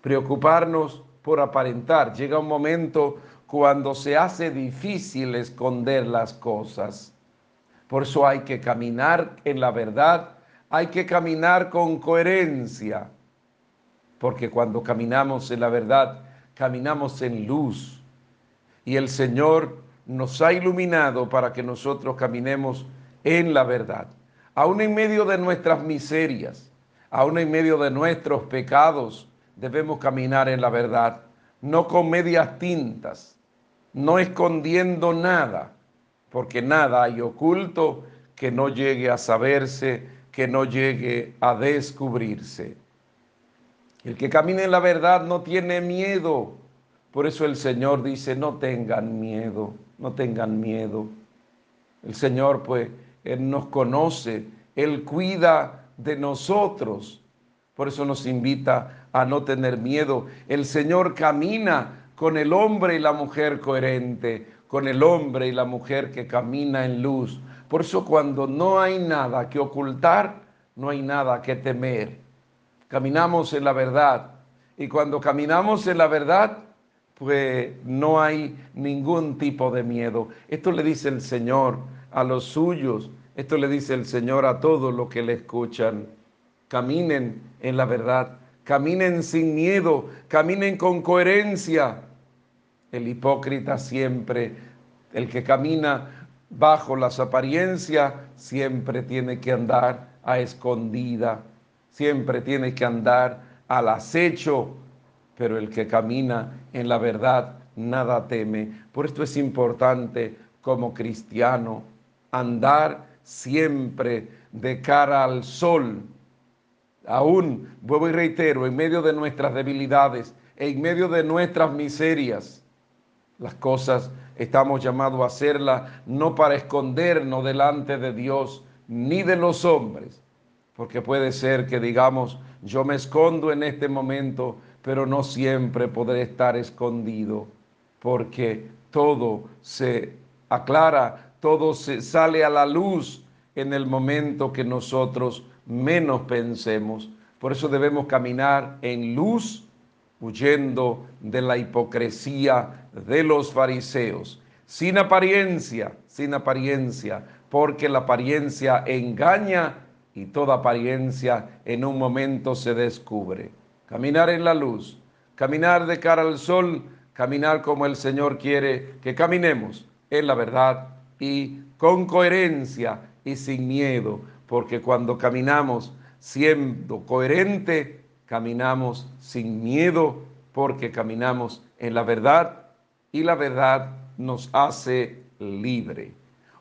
Preocuparnos por aparentar. Llega un momento cuando se hace difícil esconder las cosas. Por eso hay que caminar en la verdad, hay que caminar con coherencia, porque cuando caminamos en la verdad, caminamos en luz. Y el Señor nos ha iluminado para que nosotros caminemos en la verdad. Aún en medio de nuestras miserias, aún en medio de nuestros pecados, debemos caminar en la verdad, no con medias tintas, no escondiendo nada, porque nada hay oculto que no llegue a saberse, que no llegue a descubrirse. El que camina en la verdad no tiene miedo. Por eso el Señor dice, no tengan miedo, no tengan miedo. El Señor, pues, Él nos conoce, Él cuida de nosotros. Por eso nos invita a no tener miedo. El Señor camina con el hombre y la mujer coherente, con el hombre y la mujer que camina en luz. Por eso cuando no hay nada que ocultar, no hay nada que temer. Caminamos en la verdad. Y cuando caminamos en la verdad, pues no hay ningún tipo de miedo. Esto le dice el Señor a los suyos esto le dice el Señor a todos los que le escuchan. Caminen en la verdad, caminen sin miedo, caminen con coherencia. El hipócrita siempre, el que camina bajo las apariencias, siempre tiene que andar a escondida, siempre tiene que andar al acecho, pero el que camina en la verdad nada teme. Por esto es importante como cristiano andar siempre de cara al sol, Aún, vuelvo y reitero, en medio de nuestras debilidades, en medio de nuestras miserias, las cosas estamos llamados a hacerlas no para escondernos delante de Dios ni de los hombres, porque puede ser que digamos, yo me escondo en este momento, pero no siempre podré estar escondido, porque todo se aclara, todo se sale a la luz en el momento que nosotros menos pensemos. Por eso debemos caminar en luz, huyendo de la hipocresía de los fariseos, sin apariencia, sin apariencia, porque la apariencia engaña y toda apariencia en un momento se descubre. Caminar en la luz, caminar de cara al sol, caminar como el Señor quiere que caminemos en la verdad y con coherencia y sin miedo, porque cuando caminamos siendo coherente, caminamos sin miedo, porque caminamos en la verdad y la verdad nos hace libre.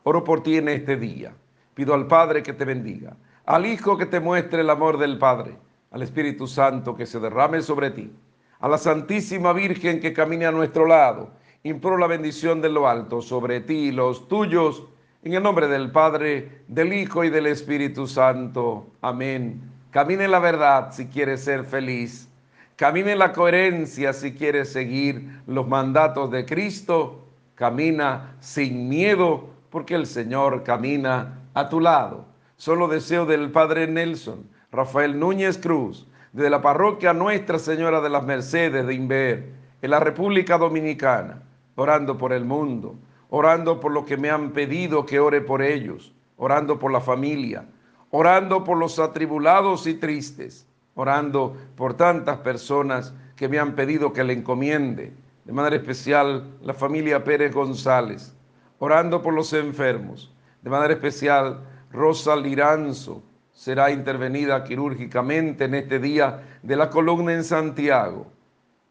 Oro por ti en este día. Pido al Padre que te bendiga, al Hijo que te muestre el amor del Padre, al Espíritu Santo que se derrame sobre ti, a la Santísima Virgen que camine a nuestro lado. Imploro la bendición de lo alto sobre ti y los tuyos en el nombre del Padre, del Hijo y del Espíritu Santo. Amén. Camine la verdad si quieres ser feliz. Camine la coherencia si quieres seguir los mandatos de Cristo. Camina sin miedo porque el Señor camina a tu lado. Solo deseo del Padre Nelson, Rafael Núñez Cruz, de la parroquia Nuestra Señora de las Mercedes de Inver, en la República Dominicana, orando por el mundo orando por lo que me han pedido que ore por ellos, orando por la familia, orando por los atribulados y tristes, orando por tantas personas que me han pedido que le encomiende, de manera especial la familia Pérez González, orando por los enfermos, de manera especial Rosa Liranzo será intervenida quirúrgicamente en este día de la columna en Santiago.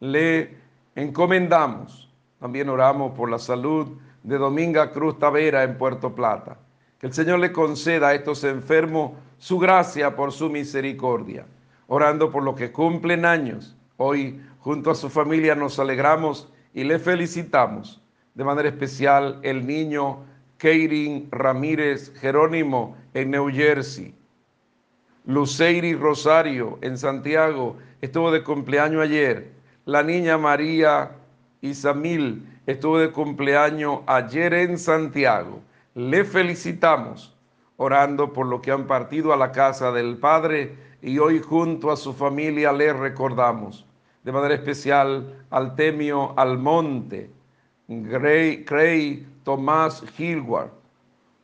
Le encomendamos, también oramos por la salud de Dominga Cruz Tavera en Puerto Plata. Que el Señor le conceda a estos enfermos su gracia por su misericordia. Orando por los que cumplen años. Hoy, junto a su familia, nos alegramos y le felicitamos. De manera especial, el niño Keirin Ramírez Jerónimo en New Jersey. Luceiri Rosario en Santiago estuvo de cumpleaños ayer. La niña María Isamil estuvo de cumpleaños ayer en Santiago. Le felicitamos orando por lo que han partido a la casa del Padre y hoy junto a su familia le recordamos. De manera especial al Temio Almonte, Gray, Cray Tomás Gilward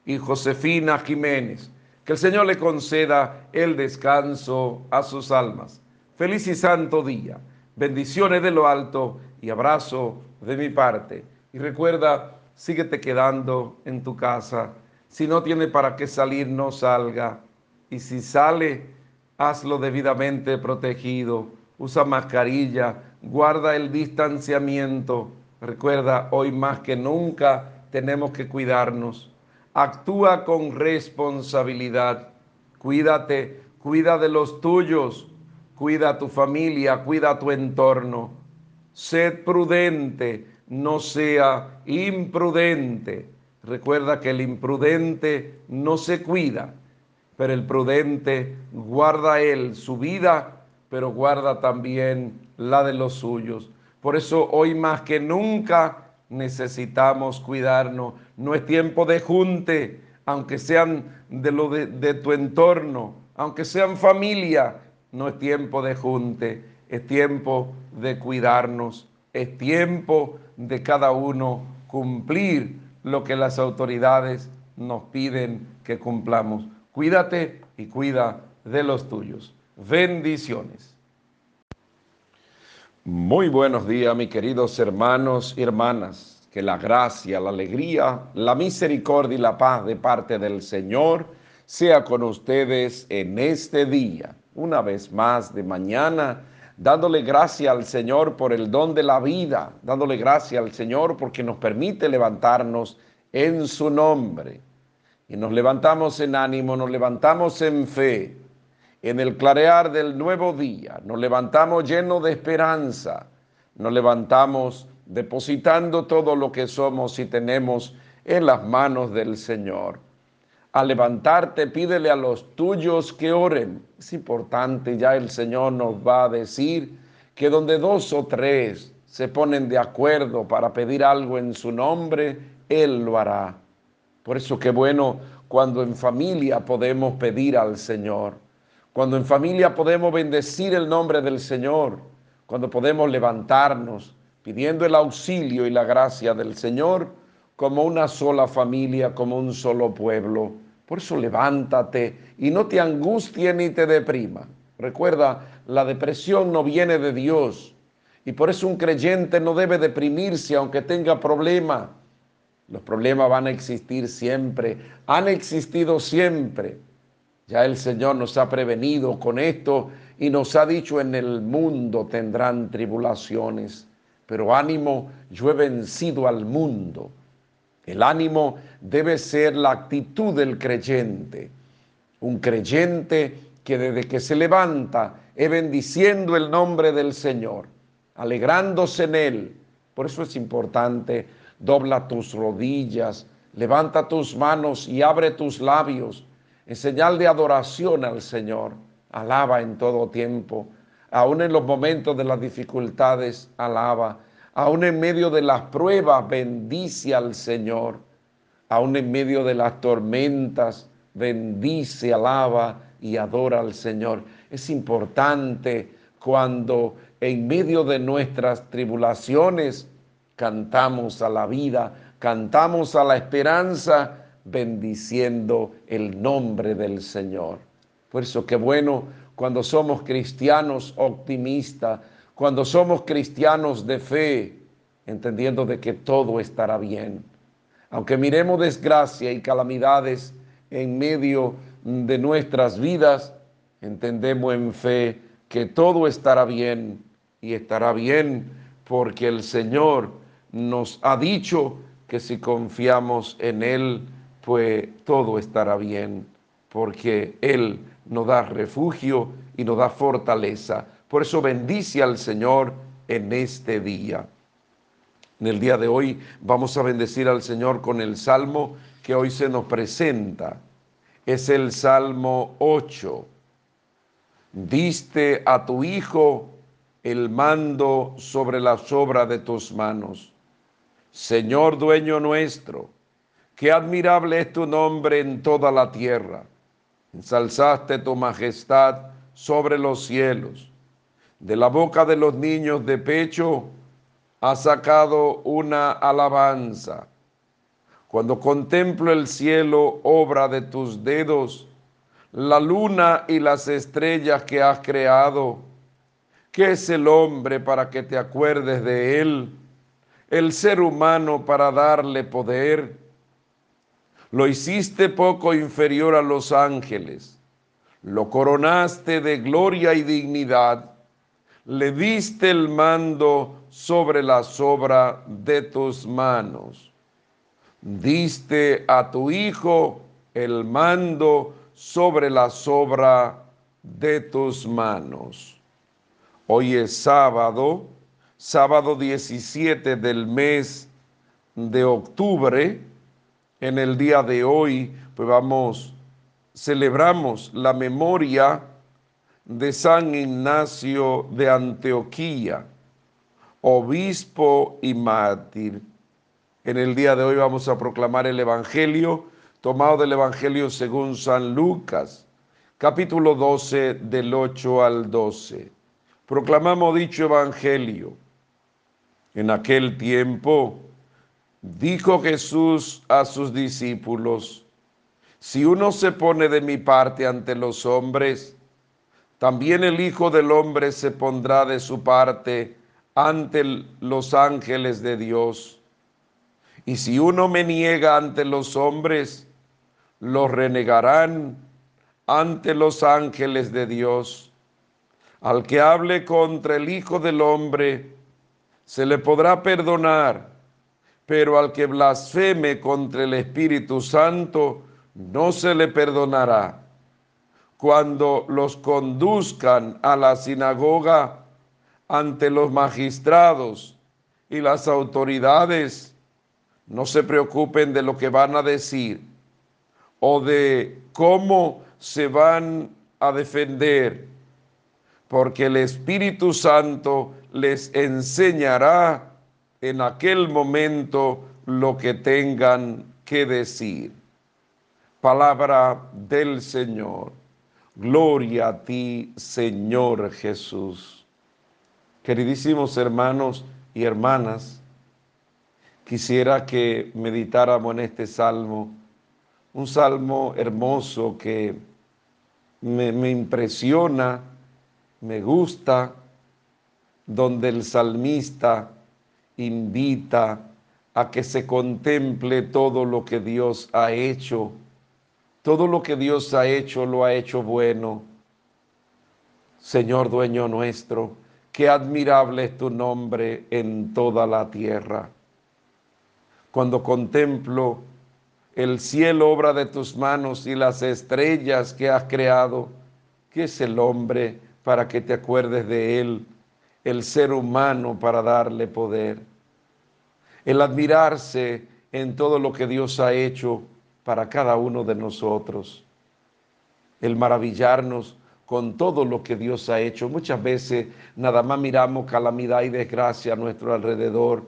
y Josefina Jiménez. Que el Señor le conceda el descanso a sus almas. Feliz y santo día. Bendiciones de lo alto y abrazo de mi parte. Y recuerda, síguete quedando en tu casa. Si no tiene para qué salir, no salga. Y si sale, hazlo debidamente protegido. Usa mascarilla, guarda el distanciamiento. Recuerda, hoy más que nunca tenemos que cuidarnos. Actúa con responsabilidad. Cuídate, cuida de los tuyos, cuida a tu familia, cuida a tu entorno sed prudente, no sea imprudente. Recuerda que el imprudente no se cuida, pero el prudente guarda él su vida, pero guarda también la de los suyos. Por eso hoy más que nunca necesitamos cuidarnos. No es tiempo de junte, aunque sean de lo de, de tu entorno, aunque sean familia, no es tiempo de junte es tiempo de cuidarnos, es tiempo de cada uno cumplir lo que las autoridades nos piden que cumplamos. Cuídate y cuida de los tuyos. Bendiciones. Muy buenos días, mis queridos hermanos y hermanas. Que la gracia, la alegría, la misericordia y la paz de parte del Señor sea con ustedes en este día. Una vez más de mañana dándole gracias al Señor por el don de la vida, dándole gracias al Señor porque nos permite levantarnos en su nombre. Y nos levantamos en ánimo, nos levantamos en fe. en el clarear del nuevo día. Nos levantamos llenos de esperanza, nos levantamos depositando todo lo que somos y tenemos en las manos del Señor. Al levantarte, pídele a los tuyos que oren. Es importante, ya el Señor nos va a decir que donde dos o tres se ponen de acuerdo para pedir algo en su nombre, Él lo hará. Por eso qué bueno cuando en familia podemos pedir al Señor, cuando en familia podemos bendecir el nombre del Señor, cuando podemos levantarnos pidiendo el auxilio y la gracia del Señor como una sola familia, como un solo pueblo. Por eso levántate y no te angustie ni te deprima. Recuerda, la depresión no viene de Dios y por eso un creyente no debe deprimirse aunque tenga problemas. Los problemas van a existir siempre, han existido siempre. Ya el Señor nos ha prevenido con esto y nos ha dicho en el mundo tendrán tribulaciones, pero ánimo, yo he vencido al mundo. El ánimo debe ser la actitud del creyente. Un creyente que desde que se levanta es bendiciendo el nombre del Señor, alegrándose en Él. Por eso es importante, dobla tus rodillas, levanta tus manos y abre tus labios en señal de adoración al Señor. Alaba en todo tiempo, aún en los momentos de las dificultades, alaba Aún en medio de las pruebas, bendice al Señor. Aún en medio de las tormentas, bendice, alaba y adora al Señor. Es importante cuando en medio de nuestras tribulaciones cantamos a la vida, cantamos a la esperanza, bendiciendo el nombre del Señor. Por eso qué bueno cuando somos cristianos optimistas, cuando somos cristianos de fe, entendiendo de que todo estará bien. Aunque miremos desgracia y calamidades en medio de nuestras vidas, entendemos en fe que todo estará bien y estará bien porque el Señor nos ha dicho que si confiamos en Él, pues todo estará bien, porque Él nos da refugio y nos da fortaleza. Por eso bendice al Señor en este día. En el día de hoy vamos a bendecir al Señor con el salmo que hoy se nos presenta. Es el Salmo 8. Diste a tu Hijo el mando sobre las obras de tus manos. Señor dueño nuestro, qué admirable es tu nombre en toda la tierra. Ensalzaste tu majestad sobre los cielos de la boca de los niños de pecho ha sacado una alabanza. Cuando contemplo el cielo, obra de tus dedos, la luna y las estrellas que has creado, ¿qué es el hombre para que te acuerdes de él? El ser humano para darle poder. Lo hiciste poco inferior a los ángeles, lo coronaste de gloria y dignidad le diste el mando sobre la sobra de tus manos. Diste a tu Hijo el mando sobre la sobra de tus manos. Hoy es sábado, sábado 17 del mes de octubre. En el día de hoy, pues vamos, celebramos la memoria de San Ignacio de Antioquía, obispo y mártir. En el día de hoy vamos a proclamar el Evangelio tomado del Evangelio según San Lucas, capítulo 12 del 8 al 12. Proclamamos dicho Evangelio. En aquel tiempo dijo Jesús a sus discípulos, si uno se pone de mi parte ante los hombres, también el Hijo del Hombre se pondrá de su parte ante los ángeles de Dios. Y si uno me niega ante los hombres, lo renegarán ante los ángeles de Dios. Al que hable contra el Hijo del Hombre, se le podrá perdonar, pero al que blasfeme contra el Espíritu Santo, no se le perdonará cuando los conduzcan a la sinagoga ante los magistrados y las autoridades, no se preocupen de lo que van a decir o de cómo se van a defender, porque el Espíritu Santo les enseñará en aquel momento lo que tengan que decir. Palabra del Señor. Gloria a ti, Señor Jesús. Queridísimos hermanos y hermanas, quisiera que meditáramos en este salmo, un salmo hermoso que me, impresiona, me gusta, donde el salmista invita a que se contemple todo lo que Dios ha hecho todo lo que Dios ha hecho lo ha hecho bueno. Señor dueño nuestro, qué admirable es tu nombre en toda la tierra. Cuando contemplo el cielo, obra de tus manos, y las estrellas que has creado, ¿qué es el hombre para que te acuerdes de él? El ser humano para darle poder. El admirarse en todo lo que Dios ha hecho para cada uno de nosotros. El maravillarnos con todo lo que Dios ha hecho. Muchas veces nada más miramos calamidad y desgracia a nuestro alrededor,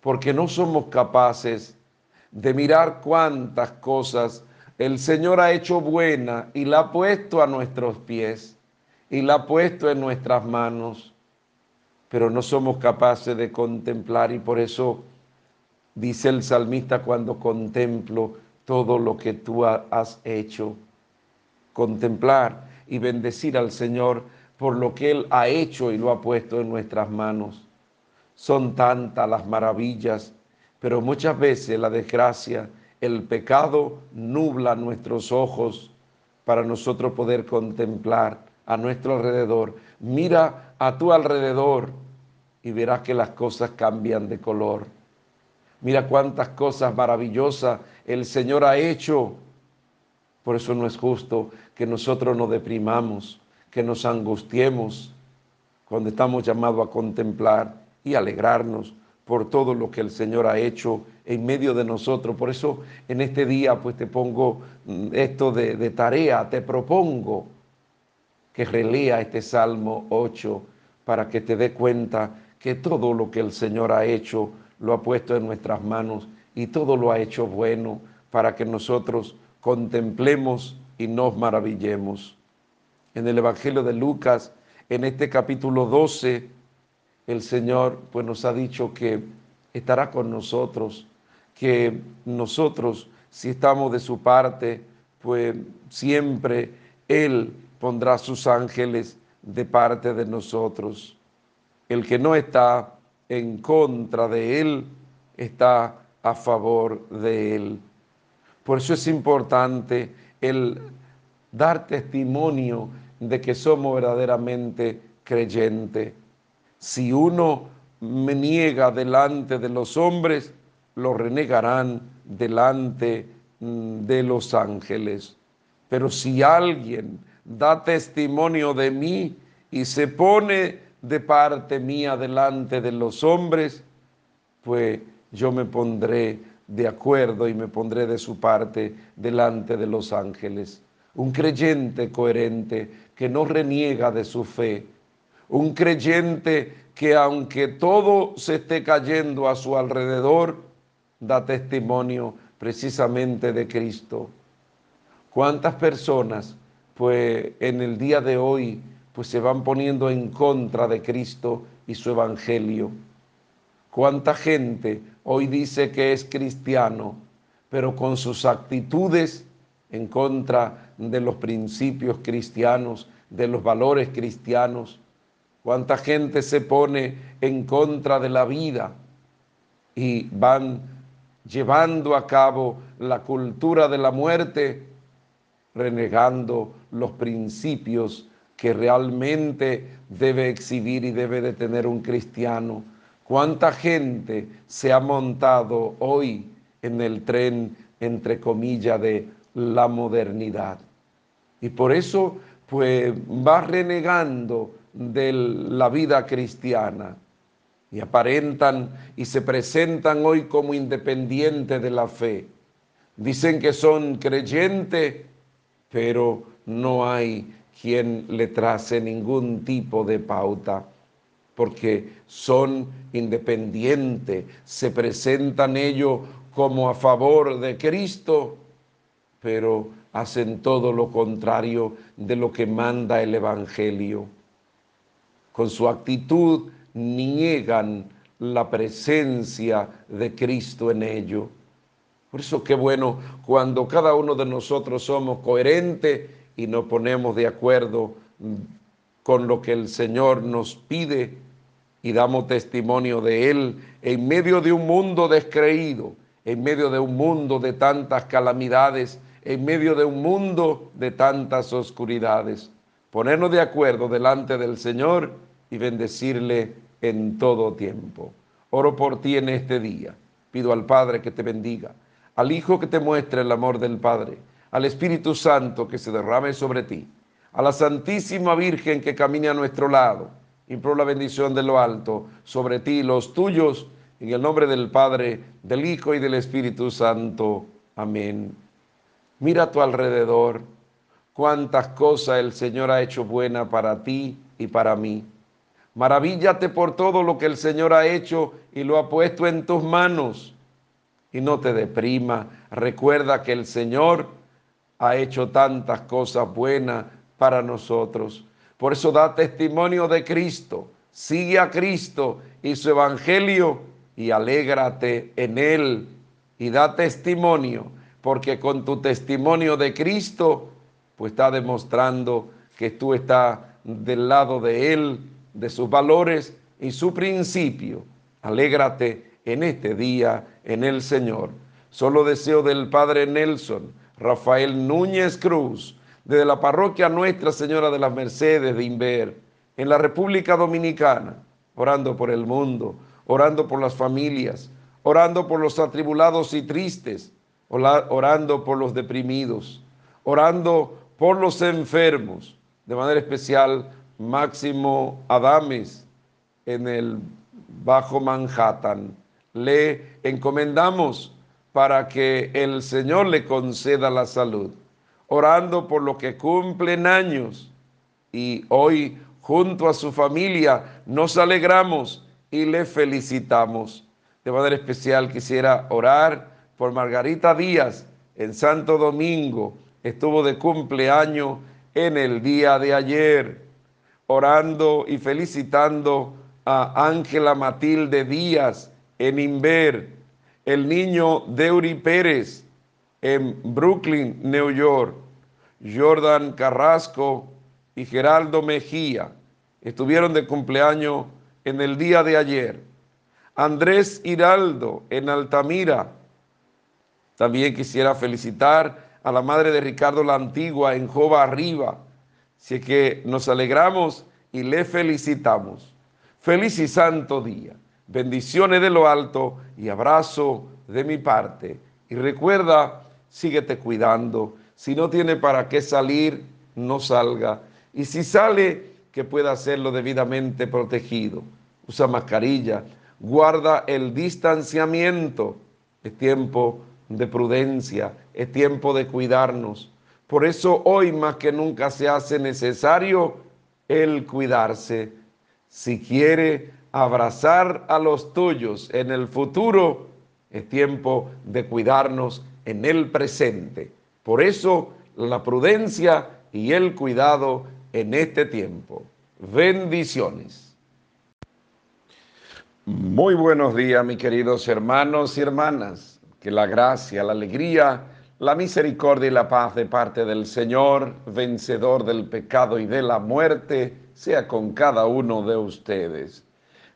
porque no somos capaces de mirar cuántas cosas el Señor ha hecho buena y la ha puesto a nuestros pies y la ha puesto en nuestras manos, pero no somos capaces de contemplar y por eso dice el salmista cuando contemplo todo lo que tú has hecho, contemplar y bendecir al Señor por lo que Él ha hecho y lo ha puesto en nuestras manos. Son tantas las maravillas, pero muchas veces la desgracia, el pecado nubla nuestros ojos para nosotros poder contemplar a nuestro alrededor. Mira a tu alrededor y verás que las cosas cambian de color. Mira cuántas cosas maravillosas el Señor ha hecho. Por eso no es justo que nosotros nos deprimamos, que nos angustiemos cuando estamos llamados a contemplar y alegrarnos por todo lo que el Señor ha hecho en medio de nosotros. Por eso en este día pues te pongo mm, esto de, tarea, te propongo que relea este Salmo 8 para que te dé cuenta que todo lo que el Señor ha hecho lo ha puesto en nuestras manos y todo lo ha hecho bueno para que nosotros contemplemos y nos maravillemos. En el Evangelio de Lucas, en este capítulo 12, el Señor pues nos ha dicho que estará con nosotros, que nosotros, si estamos de su parte, pues siempre Él pondrá sus ángeles de parte de nosotros. El que no está en contra de Él, está a favor de Él. Por eso es importante el dar testimonio de que somos verdaderamente creyentes. Si uno me niega delante de los hombres, lo renegarán delante mm, de los ángeles. Pero si alguien da testimonio de mí y se pone de parte mía delante de los hombres, pues yo me pondré de acuerdo y me pondré de su parte delante de los ángeles. Un creyente coherente que no reniega de su fe. Un creyente que aunque todo se esté cayendo a su alrededor, da testimonio precisamente de Cristo. ¿Cuántas personas, pues en el día de hoy, pues se van poniendo en contra de Cristo y su evangelio. ¿Cuánta gente hoy dice que es cristiano, pero con sus actitudes en contra de los principios cristianos, de los valores cristianos? ¿Cuánta gente se pone en contra de la vida y van llevando a cabo la cultura de la muerte, renegando los principios que realmente debe exhibir y debe de tener un cristiano. ¿Cuánta gente se ha montado hoy en el tren, entre comillas, de la modernidad? Y por eso, pues, va renegando de la vida cristiana y aparentan y se presentan hoy como independientes de la fe. Dicen que son creyentes, pero no hay quien le trace ningún tipo de pauta, porque son independientes, se presentan ellos como a favor de Cristo, pero hacen todo lo contrario de lo que manda el Evangelio. Con su actitud niegan la presencia de Cristo en ello. Por eso qué bueno cuando cada uno de nosotros somos coherentes y nos ponemos de acuerdo con lo que el Señor nos pide y damos testimonio de Él en medio de un mundo descreído, en medio de un mundo de tantas calamidades, en medio de un mundo de tantas oscuridades. Ponernos de acuerdo delante del Señor y bendecirle en todo tiempo. Oro por ti en este día. Pido al Padre que te bendiga, al Hijo que te muestre el amor del Padre, al Espíritu Santo que se derrame sobre ti, a la Santísima Virgen que camine a nuestro lado. Imploro la bendición de lo alto sobre ti y los tuyos, en el nombre del Padre, del Hijo y del Espíritu Santo. Amén. Mira a tu alrededor cuántas cosas el Señor ha hecho buena para ti y para mí. Maravíllate por todo lo que el Señor ha hecho y lo ha puesto en tus manos. Y no te deprima. Recuerda que el Señor ha hecho tantas cosas buenas para nosotros. Por eso da testimonio de Cristo. Sigue a Cristo y su evangelio y alégrate en él y da testimonio, porque con tu testimonio de Cristo, pues está demostrando que tú estás del lado de él de sus valores y su principio. Alégrate en este día en el Señor. Solo deseo del Padre Nelson, Rafael Núñez Cruz, desde la parroquia Nuestra Señora de las Mercedes de Inver, en la República Dominicana, orando por el mundo, orando por las familias, orando por los atribulados y tristes, orando por los deprimidos, orando por los enfermos, de manera especial Máximo Adames en el Bajo Manhattan. Le encomendamos para que el Señor le conceda la salud, orando por lo que cumplen años. Y hoy, junto a su familia, nos alegramos y le felicitamos. De manera especial quisiera orar por Margarita Díaz en Santo Domingo. Estuvo de cumpleaños en el día de ayer orando y felicitando a Ángela Matilde Díaz en Inver, el niño Deuri Pérez en Brooklyn, New York, Jordan Carrasco y Geraldo Mejía estuvieron de cumpleaños en el día de ayer. Andrés Hiraldo en Altamira. También quisiera felicitar a la madre de Ricardo la Antigua en Jova Arriba Así que nos alegramos y le felicitamos. Feliz y santo día. Bendiciones de lo alto y abrazo de mi parte. Y recuerda, síguete cuidando. Si no tiene para qué salir, no salga. Y si sale, que pueda hacerlo debidamente protegido. Usa mascarilla. Guarda el distanciamiento. Es tiempo de prudencia. Es tiempo de cuidarnos por eso hoy más que nunca se hace necesario el cuidarse. Si quiere abrazar a los tuyos en el futuro, es tiempo de cuidarnos en el presente. Por eso la prudencia y el cuidado en este tiempo. Bendiciones. Muy buenos días, mis queridos hermanos y hermanas. Que la gracia, la alegría, la misericordia y la paz de parte del Señor, vencedor del pecado y de la muerte, sea con cada uno de ustedes.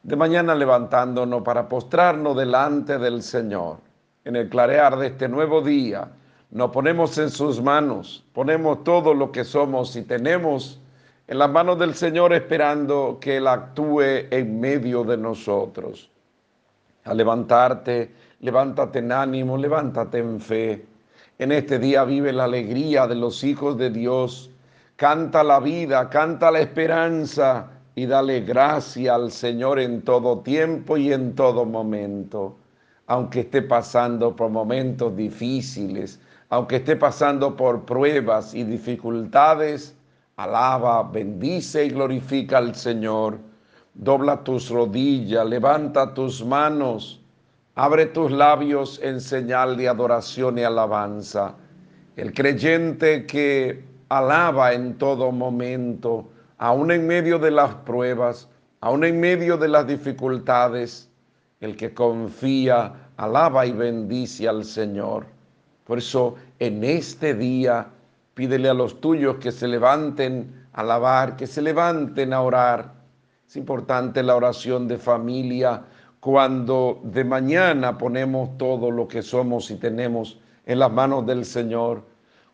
De mañana levantándonos para postrarnos delante del Señor. En el clarear de este nuevo día, nos ponemos en sus manos, ponemos todo lo que somos y tenemos en las manos del Señor esperando que Él actúe en medio de nosotros. A levantarte, levántate en ánimo, levántate en fe en este día vive la alegría de los hijos de Dios canta la vida, canta la esperanza y dale gracia al Señor en todo tiempo y en todo momento. Aunque esté pasando por momentos difíciles, aunque esté pasando por pruebas y dificultades, alaba, bendice y glorifica al Señor. Dobla tus rodillas, levanta tus manos, abre tus labios en señal de adoración y alabanza. El creyente que alaba en todo momento, aún en medio de las pruebas, aún en medio de las dificultades, el que confía, alaba y bendice al Señor. Por eso en este día pídele a los tuyos que se levanten a alabar, que se levanten a orar. Es importante la oración de familia cuando de mañana ponemos todo lo que somos y tenemos en las manos del Señor.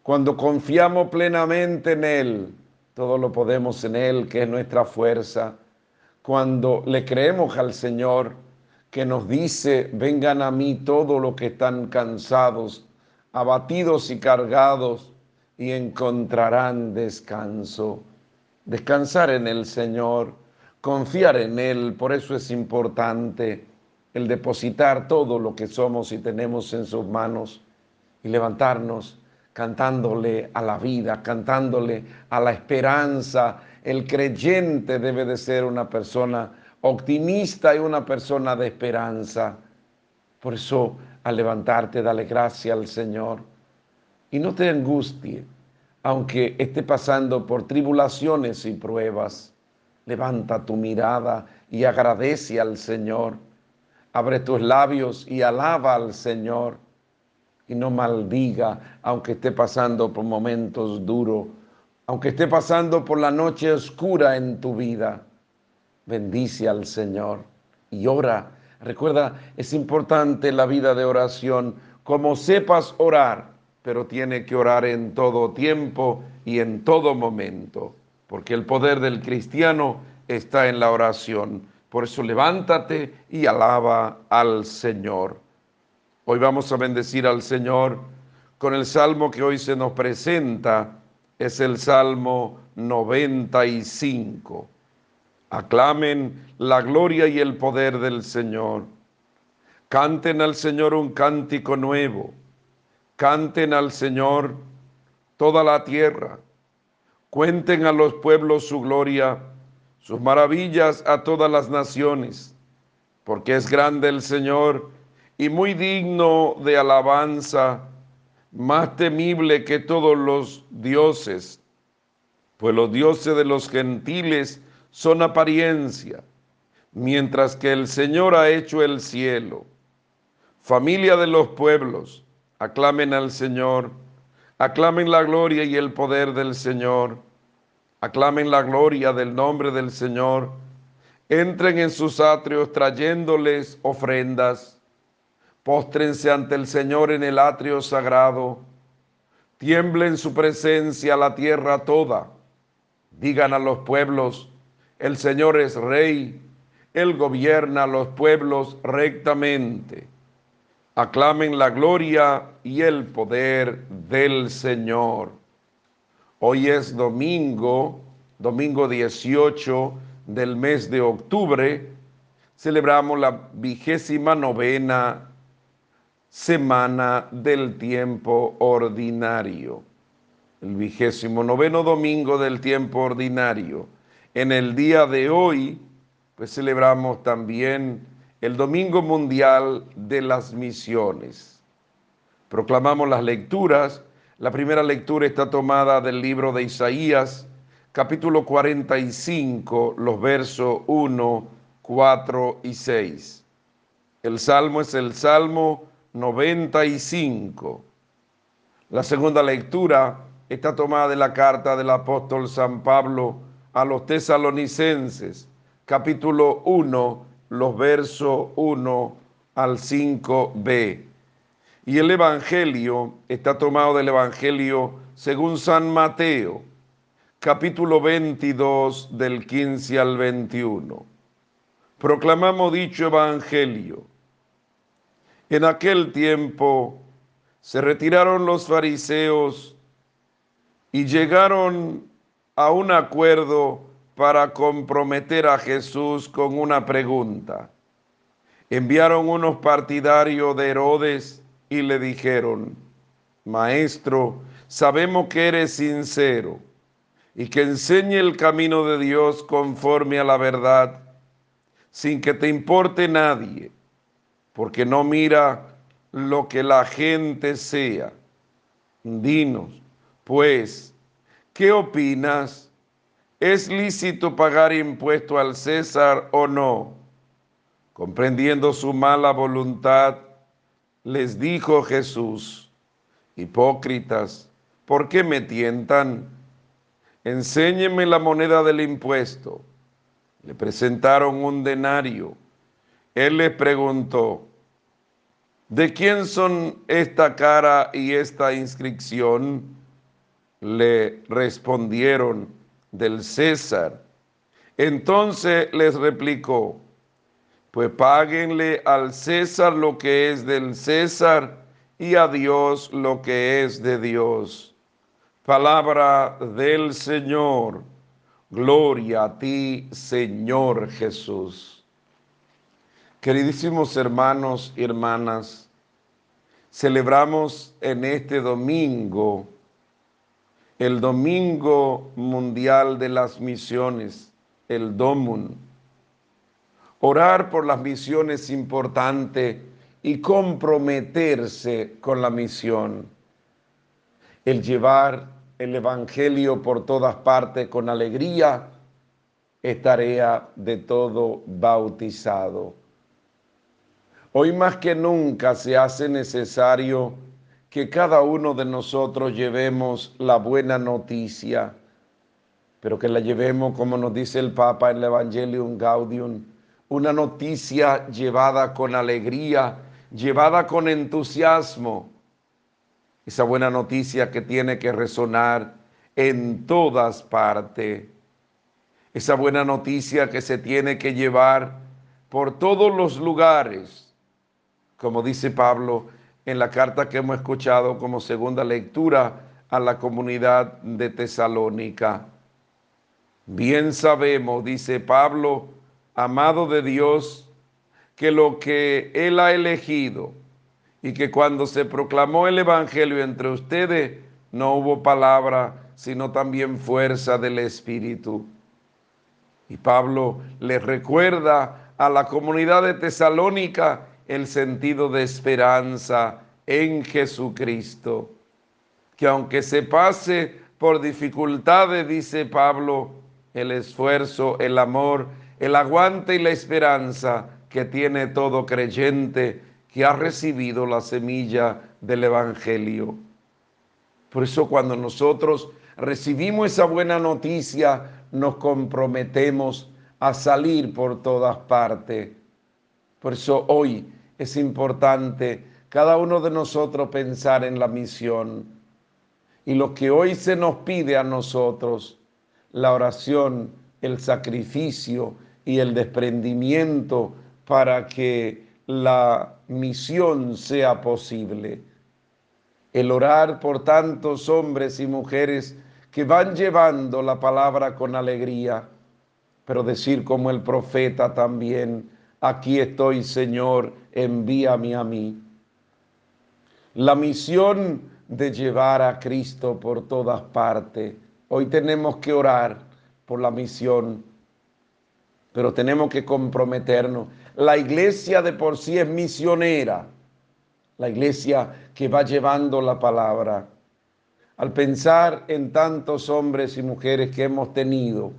Cuando confiamos plenamente en Él, todo lo podemos en Él, que es nuestra fuerza. Cuando le creemos al Señor, que nos dice, vengan a mí todos los que están cansados, abatidos y cargados, y encontrarán descanso. Descansar en el Señor, confiar en Él, por eso es importante el depositar todo lo que somos y tenemos en sus manos y levantarnos cantándole a la vida, cantándole a la esperanza. El creyente debe de ser una persona optimista y una persona de esperanza. Por eso, al levantarte, dale gracia al Señor. Y no te angustie, aunque esté pasando por tribulaciones y pruebas. Levanta tu mirada y agradece al Señor. Abre tus labios y alaba al Señor y no maldiga, aunque esté pasando por momentos duros, aunque esté pasando por la noche oscura en tu vida. Bendice al Señor y ora. Recuerda, es importante la vida de oración, como sepas orar, pero tiene que orar en todo tiempo y en todo momento, porque el poder del cristiano está en la oración. Por eso levántate y alaba al Señor. Hoy vamos a bendecir al Señor con el salmo que hoy se nos presenta. Es el Salmo 95. Aclamen la gloria y el poder del Señor. Canten al Señor un cántico nuevo. Canten al Señor toda la tierra. Cuenten a los pueblos su gloria, sus maravillas a todas las naciones, porque es grande el Señor y muy digno de alabanza, más temible que todos los dioses, pues los dioses de los gentiles son apariencia, mientras que el Señor ha hecho el cielo. Familia de los pueblos, aclamen al Señor, aclamen la gloria y el poder del Señor, aclamen la gloria del nombre del Señor, entren en sus atrios trayéndoles ofrendas Póstrense ante el Señor en el atrio sagrado. Tiemble en su presencia la tierra toda. Digan a los pueblos, el Señor es rey, Él gobierna a los pueblos rectamente. Aclamen la gloria y el poder del Señor. Hoy es domingo, domingo 18 del mes de octubre. Celebramos la vigésima novena semana del tiempo ordinario. El vigésimo noveno domingo del tiempo ordinario. En el día de hoy, pues celebramos también el Domingo Mundial de las Misiones. Proclamamos las lecturas. La primera lectura está tomada del libro de Isaías, capítulo 45, los versos 1, 4 y 6. El salmo es el salmo 95. La segunda lectura está tomada de la carta del apóstol San Pablo a los tesalonicenses, capítulo 1, los versos 1 al 5b. Y el Evangelio está tomado del Evangelio según San Mateo, capítulo 22 del 15 al 21. Proclamamos dicho Evangelio en aquel tiempo se retiraron los fariseos y llegaron a un acuerdo para comprometer a Jesús con una pregunta. Enviaron unos partidarios de Herodes y le dijeron, Maestro, sabemos que eres sincero y que enseñe el camino de Dios conforme a la verdad, sin que te importe nadie, porque no mira lo que la gente sea. Dinos, pues, ¿qué opinas? ¿Es lícito pagar impuesto al César o no? Comprendiendo su mala voluntad, les dijo Jesús, hipócritas, ¿por qué me tientan? Enséñeme la moneda del impuesto. Le presentaron un denario. Él les preguntó, ¿de quién son esta cara y esta inscripción? Le respondieron, del César. Entonces les replicó, pues páguenle al César lo que es del César y a Dios lo que es de Dios. Palabra del Señor. Gloria a ti, Señor Jesús. Queridísimos hermanos y hermanas, celebramos en este domingo, el Domingo Mundial de las Misiones, el DOMUN. Orar por las misiones es importante y comprometerse con la misión. El llevar el Evangelio por todas partes con alegría es tarea de todo bautizado. Hoy más que nunca se hace necesario que cada uno de nosotros llevemos la buena noticia, pero que la llevemos, como nos dice el Papa en el Evangelium Gaudium, una noticia llevada con alegría, llevada con entusiasmo, esa buena noticia que tiene que resonar en todas partes, esa buena noticia que se tiene que llevar por todos los lugares, como dice Pablo en la carta que hemos escuchado como segunda lectura a la comunidad de Tesalónica. Bien sabemos, dice Pablo, amado de Dios, que lo que Él ha elegido, y que cuando se proclamó el Evangelio entre ustedes no hubo palabra, sino también fuerza del Espíritu. Y Pablo les recuerda a la comunidad de Tesalónica el sentido de esperanza en Jesucristo, que aunque se pase por dificultades, dice Pablo, el esfuerzo, el amor, el aguante y la esperanza que tiene todo creyente que ha recibido la semilla del Evangelio. Por eso cuando nosotros recibimos esa buena noticia, nos comprometemos a salir por todas partes. Por eso hoy es importante cada uno de nosotros pensar en la misión. Y lo que hoy se nos pide a nosotros, la oración, el sacrificio y el desprendimiento para que la misión sea posible. El orar por tantos hombres y mujeres que van llevando la palabra con alegría, pero decir como el profeta también, aquí estoy Señor, envíame a mí. La misión de llevar a Cristo por todas partes. Hoy tenemos que orar por la misión, pero tenemos que comprometernos la iglesia de por sí es misionera, la iglesia que va llevando la palabra. Al pensar en tantos hombres y mujeres que hemos tenido,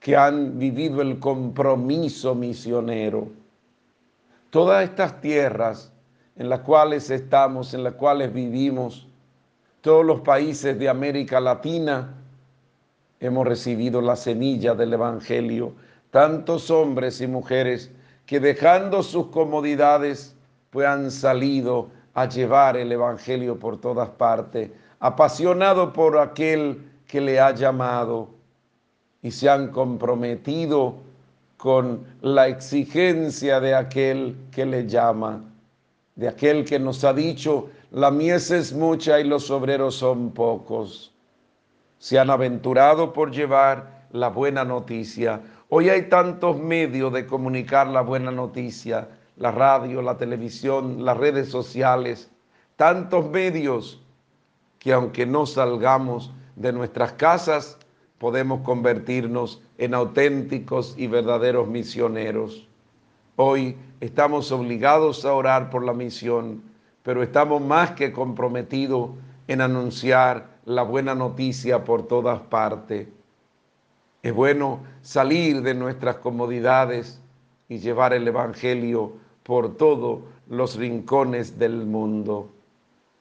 que han vivido el compromiso misionero, todas estas tierras en las cuales estamos, en las cuales vivimos, todos los países de América Latina, hemos recibido la semilla del Evangelio. Tantos hombres y mujeres que dejando sus comodidades, pues han salido a llevar el Evangelio por todas partes, apasionado por aquel que le ha llamado y se han comprometido con la exigencia de aquel que le llama, de aquel que nos ha dicho, la mies es mucha y los obreros son pocos. se han aventurado por llevar la buena noticia. Hoy hay tantos medios de comunicar la buena noticia, la radio, la televisión, las redes sociales, tantos medios que aunque no salgamos de nuestras casas, podemos convertirnos en auténticos y verdaderos misioneros. Hoy estamos obligados a orar por la misión, pero estamos más que comprometidos en anunciar la buena noticia por todas partes. Es bueno salir de nuestras comodidades y llevar el Evangelio por todos los rincones del mundo.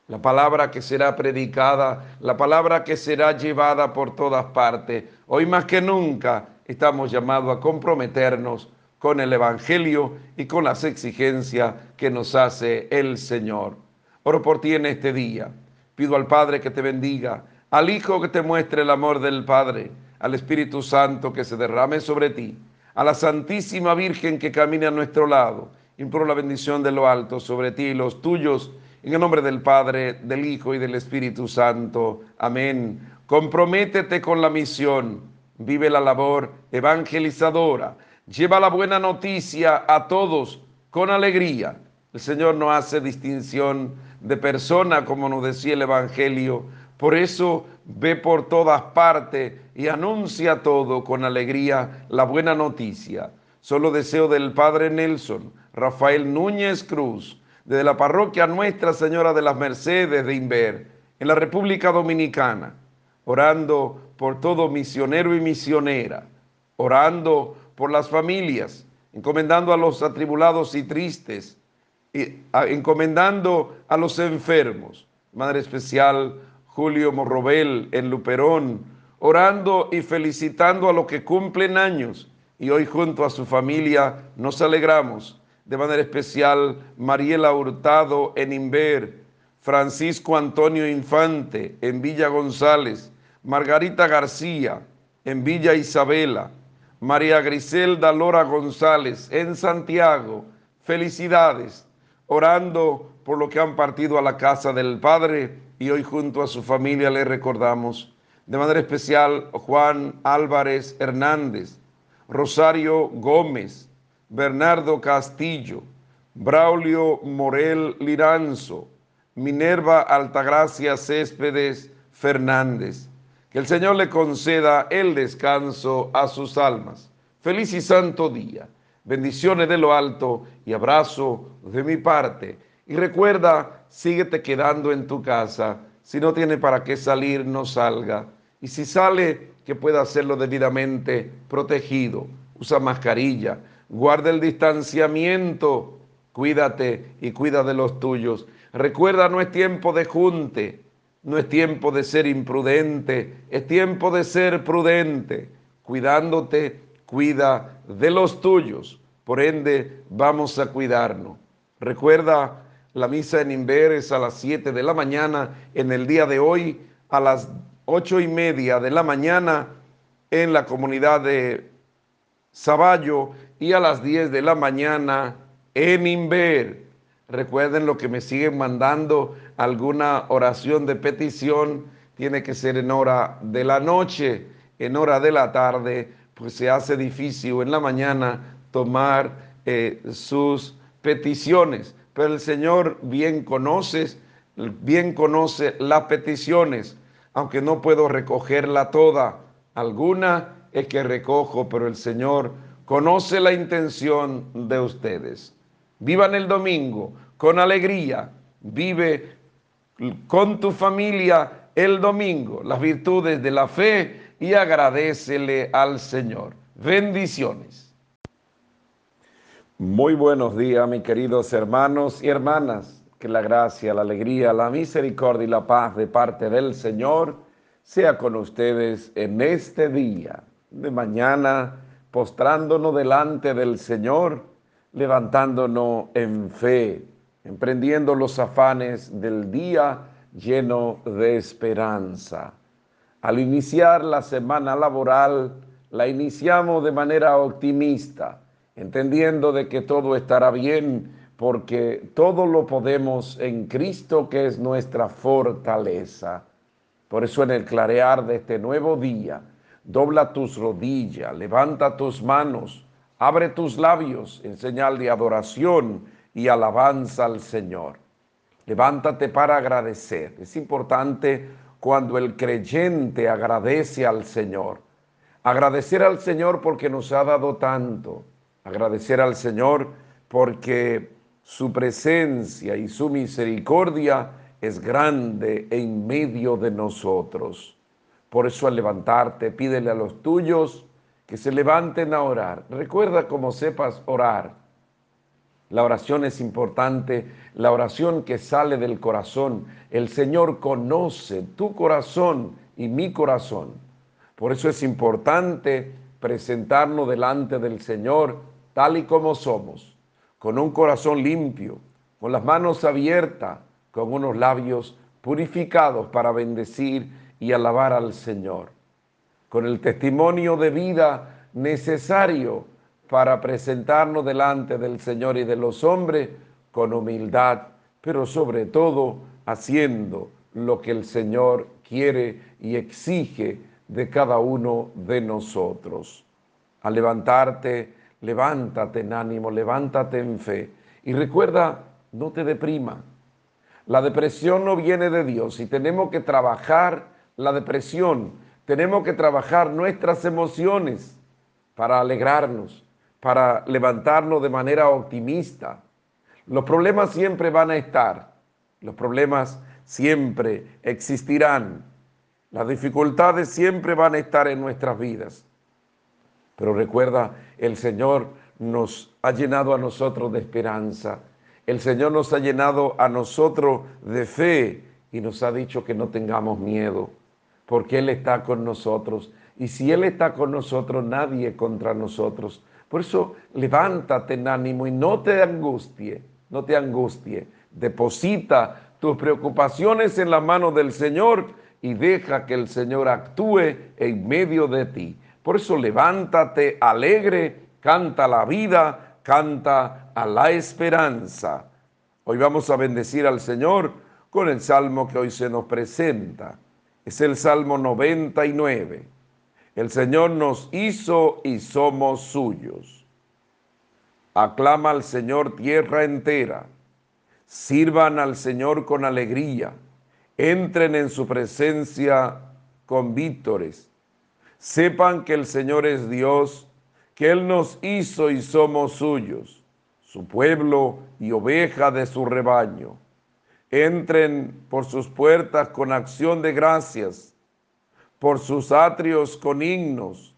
La palabra que será predicada, la palabra que será llevada por todas partes. Hoy más que nunca estamos llamados a comprometernos con el Evangelio y con las exigencias que nos hace el Señor. Oro por ti en este día. Pido al Padre que te bendiga, al Hijo que te muestre el amor del Padre, al Espíritu Santo que se derrame sobre ti, a la Santísima Virgen que camine a nuestro lado. Imploro la bendición de lo alto sobre ti y los tuyos, en el nombre del Padre, del Hijo y del Espíritu Santo. Amén. Comprométete con la misión, vive la labor evangelizadora lleva la buena noticia a todos con alegría. El Señor no hace distinción de persona, como nos decía el Evangelio. Por eso ve por todas partes y anuncia todo con alegría la buena noticia. Solo deseo del Padre Nelson, Rafael Núñez Cruz, desde la parroquia Nuestra Señora de las Mercedes de Inver, en la República Dominicana, orando por todo misionero y misionera, orando por las familias, encomendando a los atribulados y tristes, y encomendando a los enfermos. Madre especial Julio Morrobel en Luperón, orando y felicitando a los que cumplen años. Y hoy junto a su familia nos alegramos. De manera especial Mariela Hurtado en Inver, Francisco Antonio Infante en Villa González, Margarita García en Villa Isabela, María Griselda Lora González en Santiago. Felicidades, orando por lo que han partido a la casa del Padre y hoy junto a su familia le recordamos. De manera especial Juan Álvarez Hernández, Rosario Gómez, Bernardo Castillo, Braulio Morel Liranzo, Minerva Altagracia Céspedes Fernández. Que el Señor le conceda el descanso a sus almas. Feliz y santo día. Bendiciones de lo alto y abrazo de mi parte. Y recuerda, síguete quedando en tu casa. Si no tiene para qué salir, no salga. Y si sale, que pueda hacerlo debidamente protegido. Usa mascarilla. Guarda el distanciamiento. Cuídate y cuida de los tuyos. Recuerda, no es tiempo de junte no es tiempo de ser imprudente, es tiempo de ser prudente. Cuidándote, cuida de los tuyos. Por ende, vamos a cuidarnos. Recuerda, la misa en Inver es a las 7 de la mañana. En el día de hoy, a las ocho y media de la mañana, en la comunidad de Saballo y a las 10 de la mañana en Inver. Recuerden lo que me siguen mandando alguna oración de petición, tiene que ser en hora de la noche, en hora de la tarde, pues se hace difícil en la mañana tomar eh, sus peticiones. Pero el Señor bien conoce, bien conoce las peticiones, aunque no puedo recogerla toda. Alguna es que recojo, pero el Señor conoce la intención de ustedes. Vivan el domingo con alegría. Vive con tu familia el domingo las virtudes de la fe y agradecele al Señor. Bendiciones. Muy buenos días, mis queridos hermanos y hermanas. Que la gracia, la alegría, la misericordia y la paz de parte del Señor sea con ustedes en este día de mañana, postrándonos delante del Señor, levantándonos en fe emprendiendo los afanes del día lleno de esperanza. Al iniciar la semana laboral, la iniciamos de manera optimista, entendiendo de que todo estará bien porque todo lo podemos en Cristo que es nuestra fortaleza. Por eso en el clarear de este nuevo día, dobla tus rodillas, levanta tus manos, abre tus labios en señal de adoración y alabanza al Señor. Levántate para agradecer. Es importante cuando el creyente agradece al Señor. Agradecer al Señor porque nos ha dado tanto. Agradecer al Señor porque su presencia y su misericordia es grande en medio de nosotros. Por eso al levantarte, pídele a los tuyos que se levanten a orar. Recuerda cómo sepas orar. La oración es importante, la oración que sale del corazón. El Señor conoce tu corazón y mi corazón. Por eso es importante presentarnos delante del Señor tal y como somos, con un corazón limpio, con las manos abiertas, con unos labios purificados para bendecir y alabar al Señor, con el testimonio de vida necesario para presentarnos delante del Señor y de los hombres con humildad, pero sobre todo haciendo lo que el Señor quiere y exige de cada uno de nosotros. Al levantarte, levántate en ánimo, levántate en fe y recuerda, no te deprima. La depresión no viene de Dios y tenemos que trabajar la depresión, tenemos que trabajar nuestras emociones para alegrarnos, para levantarnos de manera optimista. Los problemas siempre van a estar, los problemas siempre existirán, las dificultades siempre van a estar en nuestras vidas. Pero recuerda, el Señor nos ha llenado a nosotros de esperanza, el Señor nos ha llenado a nosotros de fe y nos ha dicho que no tengamos miedo, porque Él está con nosotros. Y si Él está con nosotros, nadie contra nosotros. Por eso levántate en ánimo y no te angustie, no te angustie. Deposita tus preocupaciones en la mano del Señor y deja que el Señor actúe en medio de ti. Por eso levántate alegre, canta la vida, canta a la esperanza. Hoy vamos a bendecir al Señor con el salmo que hoy se nos presenta. Es el Salmo 99. El Señor nos hizo y somos suyos. Aclama al Señor tierra entera. Sirvan al Señor con alegría. Entren en su presencia con vítores. Sepan que el Señor es Dios, que Él nos hizo y somos suyos, su pueblo y oveja de su rebaño. Entren por sus puertas con acción de gracias por sus atrios con himnos,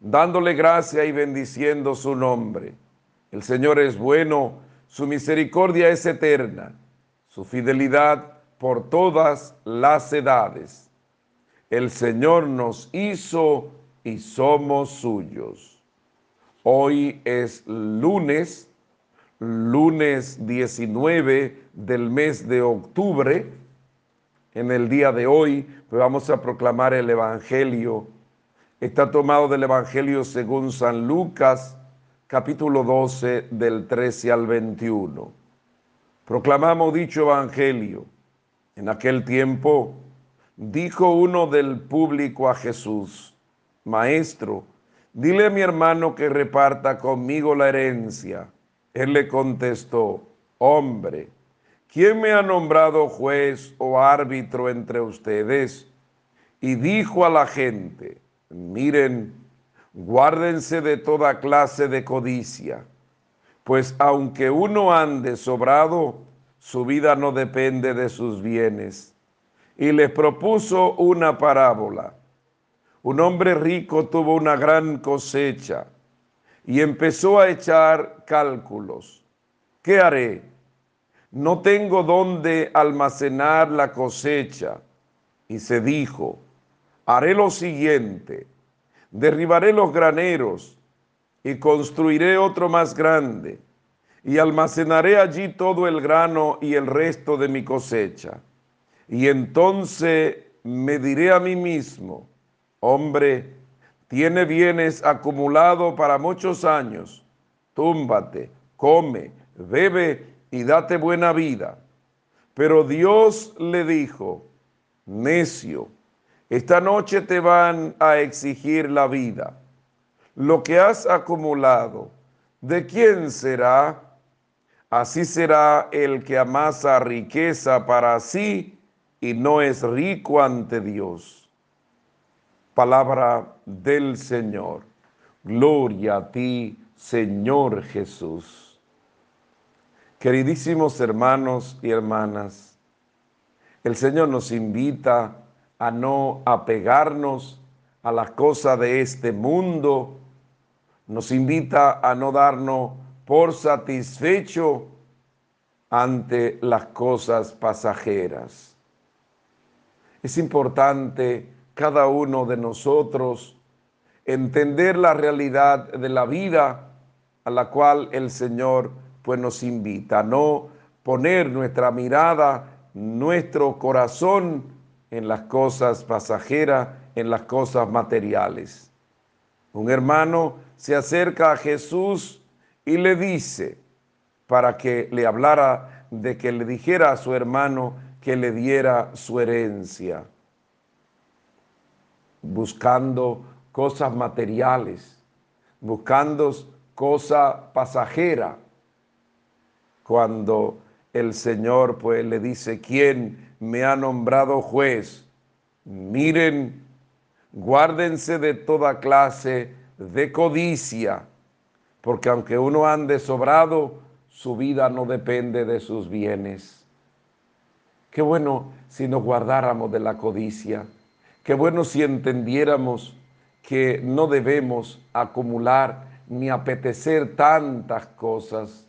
dándole gracia y bendiciendo su nombre. El Señor es bueno, su misericordia es eterna, su fidelidad por todas las edades. El Señor nos hizo y somos suyos. Hoy es lunes, lunes 19 del mes de octubre en el día de hoy, vamos a proclamar el Evangelio. Está tomado del Evangelio según San Lucas, capítulo 12, del 13 al 21. Proclamamos dicho Evangelio. En aquel tiempo dijo uno del público a Jesús, Maestro, dile a mi hermano que reparta conmigo la herencia. Él le contestó, Hombre, ¿quién me ha nombrado juez o árbitro entre ustedes? Y dijo a la gente, miren, guárdense de toda clase de codicia, pues aunque uno ande sobrado, su vida no depende de sus bienes. Y les propuso una parábola. Un hombre rico tuvo una gran cosecha y empezó a echar cálculos. ¿Qué haré? no tengo dónde almacenar la cosecha. Y se dijo, haré lo siguiente, derribaré los graneros y construiré otro más grande y almacenaré allí todo el grano y el resto de mi cosecha. Y entonces me diré a mí mismo, hombre, tiene bienes acumulados para muchos años, túmbate, come, bebe y date buena vida. Pero Dios le dijo, necio, Esta noche te van a exigir la vida. Lo que has acumulado, ¿de quién será? Así será el que amasa riqueza para sí y no es rico ante Dios. Palabra del Señor. Gloria a ti, Señor Jesús. Queridísimos hermanos y hermanas, el Señor nos invita a no apegarnos a las cosas de este mundo, nos invita a no darnos por satisfecho ante las cosas pasajeras. Es importante cada uno de nosotros entender la realidad de la vida a la cual el Señor pues nos invita, no poner nuestra mirada, nuestro corazón en las cosas pasajeras, en las cosas materiales. Un hermano se acerca a Jesús y le dice para que le hablara de que le dijera a su hermano que le diera su herencia, buscando cosas materiales, buscando cosa pasajera, cuando el Señor pues le dice, ¿quién me ha nombrado juez? Miren, guárdense de toda clase de codicia, porque aunque uno ande sobrado, su vida no depende de sus bienes. Qué bueno si nos guardáramos de la codicia. Qué bueno si entendiéramos que no debemos acumular ni apetecer tantas cosas.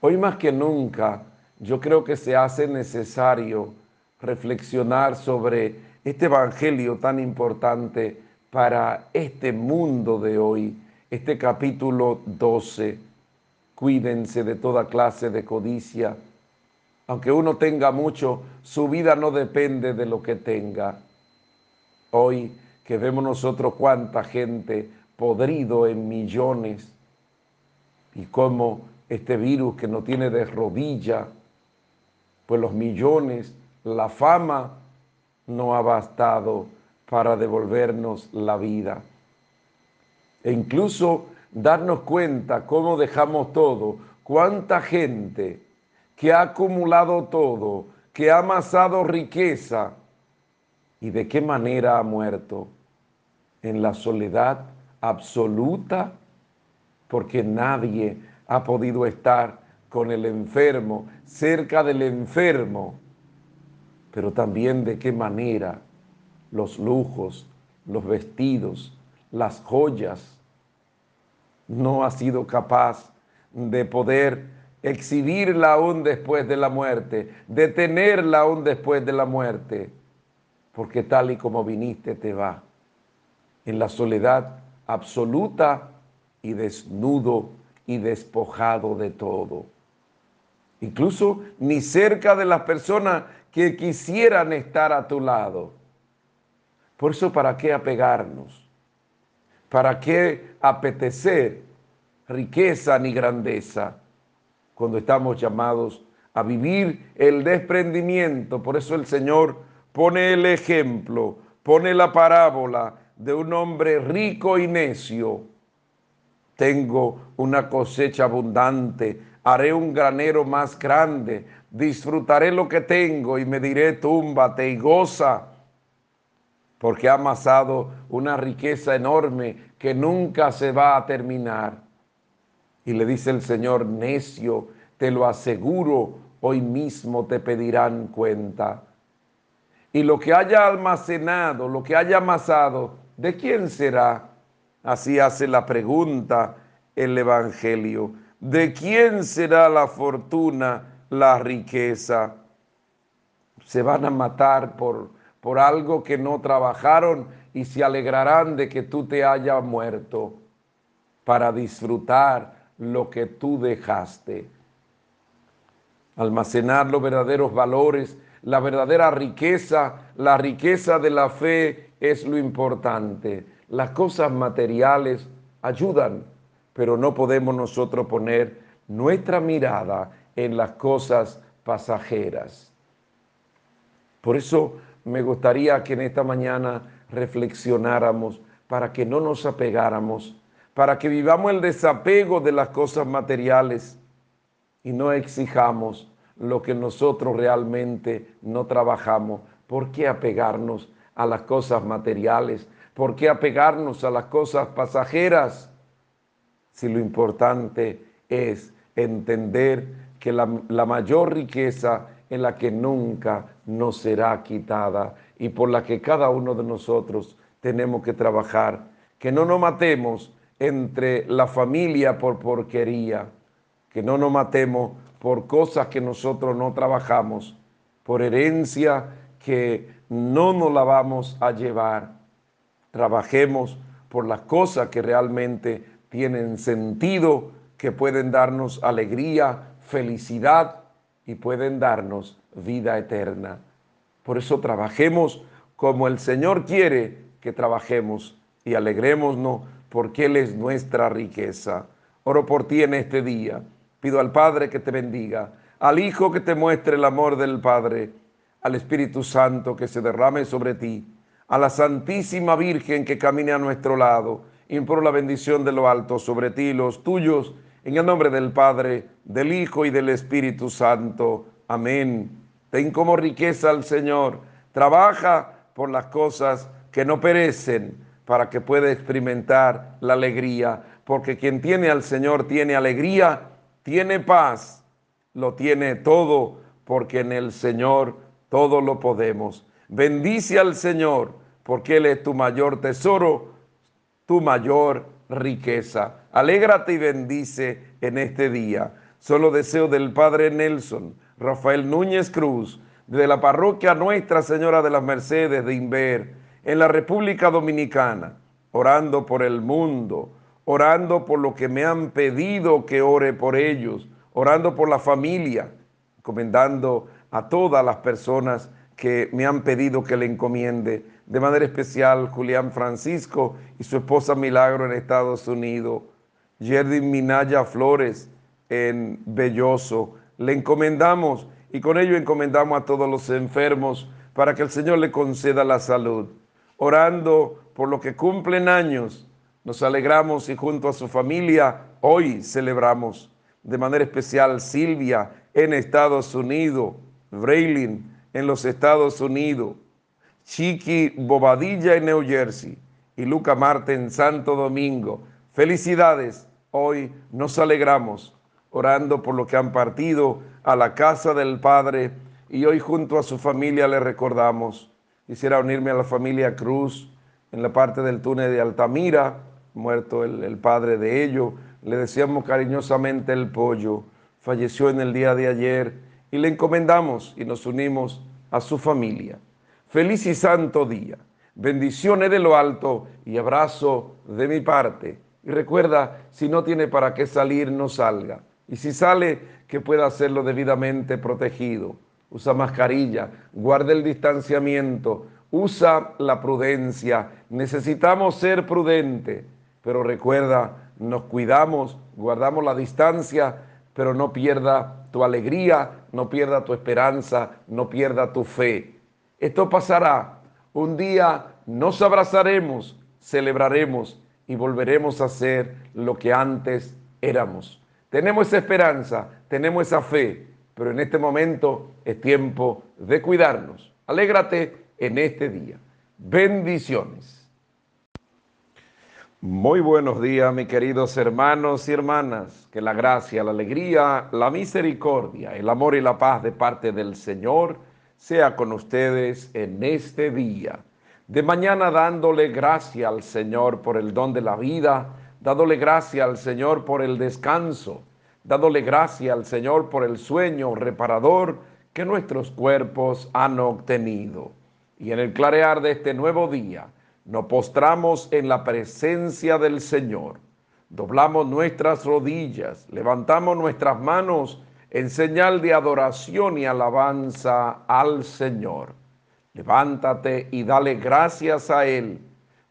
Hoy más que nunca, yo creo que se hace necesario reflexionar sobre este evangelio tan importante para este mundo de hoy este capítulo 12. Cuídense de toda clase de codicia. Aunque uno tenga mucho, su vida no depende de lo que tenga. Hoy que vemos nosotros cuánta gente podrido en millones y cómo este virus que no tiene de rodilla, pues los millones, la fama no ha bastado para devolvernos la vida. E incluso darnos cuenta cómo dejamos todo, cuánta gente que ha acumulado todo, que ha amasado riqueza y de qué manera ha muerto en la soledad absoluta, porque nadie ha podido estar con el enfermo, cerca del enfermo, pero también de qué manera los lujos, los vestidos, las joyas, no ha sido capaz de poder exhibirla aún después de la muerte, de tenerla aún después de la muerte, porque tal y como viniste te va, en la soledad absoluta y desnudo y despojado de todo. Incluso ni cerca de las personas que quisieran estar a tu lado. Por eso, ¿para qué apegarnos? ¿Para qué apetecer riqueza ni grandeza cuando estamos llamados a vivir el desprendimiento? Por eso el Señor pone el ejemplo, pone la parábola de un hombre rico y necio. Tengo una cosecha abundante, haré un granero más grande, disfrutaré lo que tengo y me diré, túmbate y goza porque ha amasado una riqueza enorme que nunca se va a terminar. Y le dice el Señor, necio, te lo aseguro, hoy mismo te pedirán cuenta. Y lo que haya almacenado, lo que haya amasado, ¿de quién será? Así hace la pregunta el Evangelio. ¿De quién será la fortuna, la riqueza? Se van a matar por por algo que no trabajaron y se alegrarán de que tú te hayas muerto para disfrutar lo que tú dejaste. Almacenar los verdaderos valores, la verdadera riqueza, la riqueza de la fe es lo importante. Las cosas materiales ayudan, pero no podemos nosotros poner nuestra mirada en las cosas pasajeras. Por eso me gustaría que en esta mañana reflexionáramos para que no nos apegáramos, para que vivamos el desapego de las cosas materiales y no exijamos lo que nosotros realmente no trabajamos. ¿Por qué apegarnos a las cosas materiales? ¿Por qué apegarnos a las cosas pasajeras? Si lo importante es entender que la, la mayor riqueza en la que nunca nos será quitada y por la que cada uno de nosotros tenemos que trabajar. Que no nos matemos entre la familia por porquería, que no nos matemos por cosas que nosotros no trabajamos, por herencia que no nos la vamos a llevar. Trabajemos por las cosas que realmente tienen sentido, que pueden darnos alegría, felicidad y pueden darnos vida eterna. Por eso trabajemos como el Señor quiere que trabajemos y alegrémonos porque Él es nuestra riqueza. Oro por ti en este día. Pido al Padre que te bendiga, al Hijo que te muestre el amor del Padre, al Espíritu Santo que se derrame sobre ti, a la Santísima Virgen que camine a nuestro lado. Imploro la bendición de lo alto sobre ti y los tuyos en el nombre del Padre, del Hijo y del Espíritu Santo. Amén. Ten como riqueza al Señor. Trabaja por las cosas que no perecen para que pueda experimentar la alegría. Porque quien tiene al Señor tiene alegría, tiene paz, lo tiene todo, porque en el Señor todo lo podemos. Bendice al Señor, porque Él es tu mayor tesoro, tu mayor riqueza. Alégrate y bendice en este día. Solo deseo del Padre Nelson, Rafael Núñez Cruz, de la parroquia Nuestra Señora de las Mercedes de Inver, en la República Dominicana, orando por el mundo, orando por lo que me han pedido que ore por ellos, orando por la familia, encomendando a todas las personas que me han pedido que le encomiende, de manera especial Julián Francisco y su esposa Milagro en Estados Unidos, Jerdin Minaya Flores en Belloso. Le encomendamos y con ello encomendamos a todos los enfermos para que el Señor le conceda la salud. Orando por lo que cumplen años, nos alegramos y junto a su familia hoy celebramos de manera especial Silvia en Estados Unidos, Braylin en los Estados Unidos, Chiqui Bobadilla en New Jersey y Luca Marte en Santo Domingo. Felicidades, hoy nos alegramos orando por lo que han partido a la casa del Padre y hoy junto a su familia le recordamos. Quisiera unirme a la familia Cruz en la parte del túnel de Altamira, muerto el, el padre de ellos. Le deseamos cariñosamente el pollo. Falleció en el día de ayer y le encomendamos y nos unimos a su familia. Feliz y santo día. Bendiciones de lo alto y abrazo de mi parte. Y recuerda, si no tiene para qué salir, no salga. Y si sale, que pueda hacerlo debidamente protegido. Usa mascarilla, guarda el distanciamiento, usa la prudencia. Necesitamos ser prudentes, pero recuerda, nos cuidamos, guardamos la distancia, pero no pierda tu alegría, no pierda tu esperanza, no pierda tu fe. Esto pasará. Un día nos abrazaremos, celebraremos y volveremos a ser lo que antes éramos. Tenemos esa esperanza, tenemos esa fe, pero en este momento es tiempo de cuidarnos. Alégrate en este día. Bendiciones. Muy buenos días, mis queridos hermanos y hermanas. Que la gracia, la alegría, la misericordia, el amor y la paz de parte del Señor sea con ustedes en este día. De mañana dándole gracia al Señor por el don de la vida, dándole gracia al Señor por el descanso, dándole gracia al Señor por el sueño reparador que nuestros cuerpos han obtenido. Y en el clarear de este nuevo día, nos postramos en la presencia del Señor, doblamos nuestras rodillas, levantamos nuestras manos en señal de adoración y alabanza al Señor. Levántate y dale gracias a Él,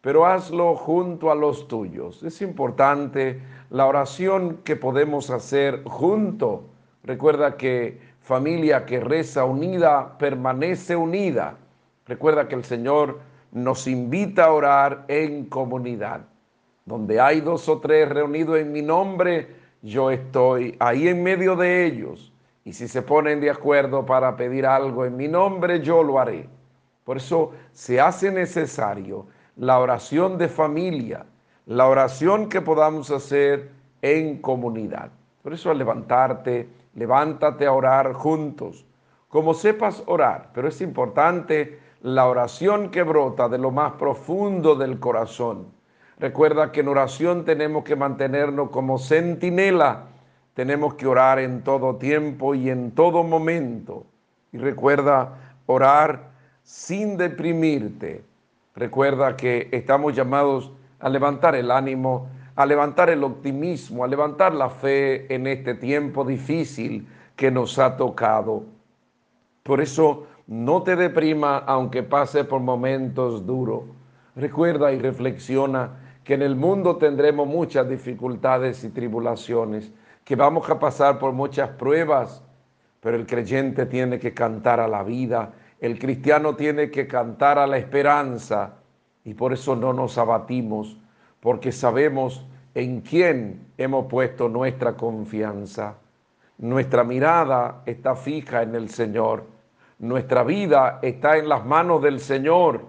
pero hazlo junto a los tuyos. Es importante la oración que podemos hacer junto. Recuerda que familia que reza unida permanece unida. Recuerda que el Señor nos invita a orar en comunidad. Donde hay dos o tres reunidos en mi nombre, yo estoy ahí en medio de ellos. Y si se ponen de acuerdo para pedir algo en mi nombre, yo lo haré. Por eso se hace necesario la oración de familia, la oración que podamos hacer en comunidad. Por eso al levantarte, levántate a orar juntos, como sepas orar, pero es importante la oración que brota de lo más profundo del corazón. Recuerda que en oración tenemos que mantenernos como centinela, tenemos que orar en todo tiempo y en todo momento. Y recuerda orar sin deprimirte. Recuerda que estamos llamados a levantar el ánimo, a levantar el optimismo, a levantar la fe en este tiempo difícil que nos ha tocado. Por eso no te deprima aunque pase por momentos duros. Recuerda y reflexiona que en el mundo tendremos muchas dificultades y tribulaciones, que vamos a pasar por muchas pruebas, pero el creyente tiene que cantar a la vida, el cristiano tiene que cantar a la esperanza y por eso no nos abatimos, porque sabemos en quién hemos puesto nuestra confianza. Nuestra mirada está fija en el Señor. Nuestra vida está en las manos del Señor.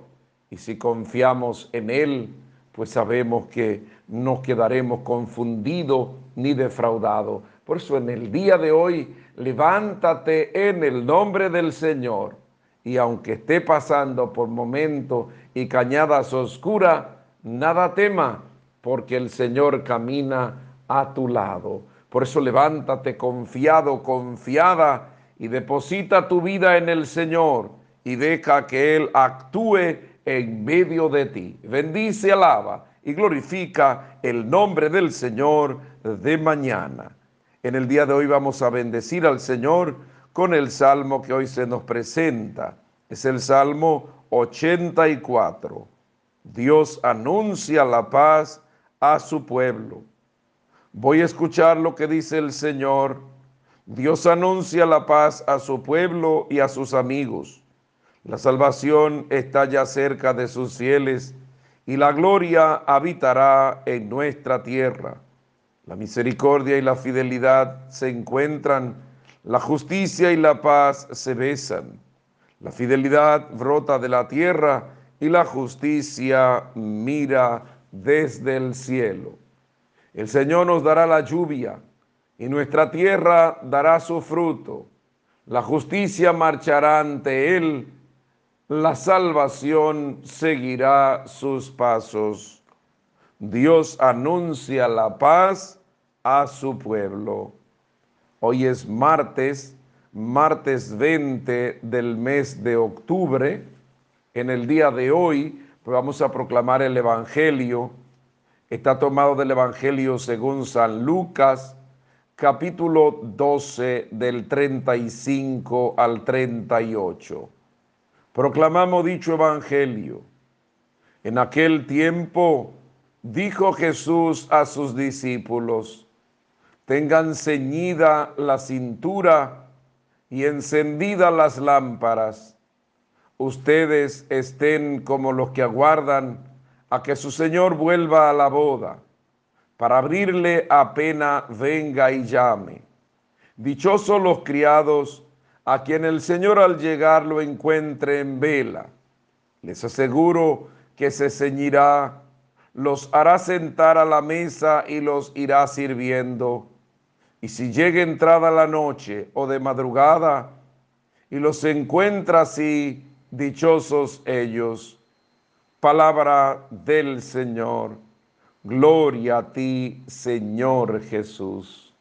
Y si confiamos en Él, pues sabemos que no quedaremos confundidos ni defraudados. Por eso en el día de hoy, levántate en el nombre del Señor. Y aunque esté pasando por momentos y cañadas oscuras, nada tema, porque el Señor camina a tu lado. Por eso levántate confiado, confiada y deposita tu vida en el Señor y deja que Él actúe en medio de ti. Bendice, alaba y glorifica el nombre del Señor de mañana. En el día de hoy vamos a bendecir al Señor con el salmo que hoy se nos presenta. Es el Salmo 84. Dios anuncia la paz a su pueblo. Voy a escuchar lo que dice el Señor. Dios anuncia la paz a su pueblo y a sus amigos. La salvación está ya cerca de sus fieles y la gloria habitará en nuestra tierra. La misericordia y la fidelidad se encuentran, la justicia y la paz se besan. La fidelidad brota de la tierra y la justicia mira desde el cielo. El Señor nos dará la lluvia y nuestra tierra dará su fruto. La justicia marchará ante él, la salvación seguirá sus pasos. Dios anuncia la paz a su pueblo. Hoy es martes, martes 20 del mes de octubre. En el día de hoy pues vamos a proclamar el Evangelio. Está tomado del Evangelio según San Lucas, capítulo 12 del 35 al 38. Proclamamos dicho Evangelio. En aquel tiempo dijo Jesús a sus discípulos, tengan ceñida la cintura y encendida las lámparas ustedes estén como los que aguardan a que su Señor vuelva a la boda, para abrirle apenas venga y llame. Dichosos los criados a quien el Señor al llegar lo encuentre en vela. Les aseguro que se ceñirá, los hará sentar a la mesa y los irá sirviendo. Y si llega entrada la noche o de madrugada y los encuentra así, dichosos ellos. Palabra del Señor. Gloria a ti, Señor Jesús.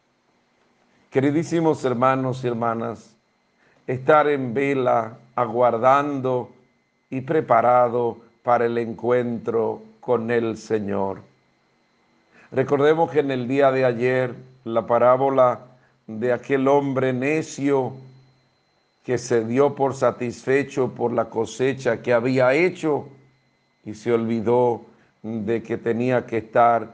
Queridísimos hermanos y hermanas, estar en vela, aguardando y preparado para el encuentro con el Señor. Recordemos que en el día de ayer la parábola de aquel hombre necio que se dio por satisfecho por la cosecha que había hecho y se olvidó de que tenía que estar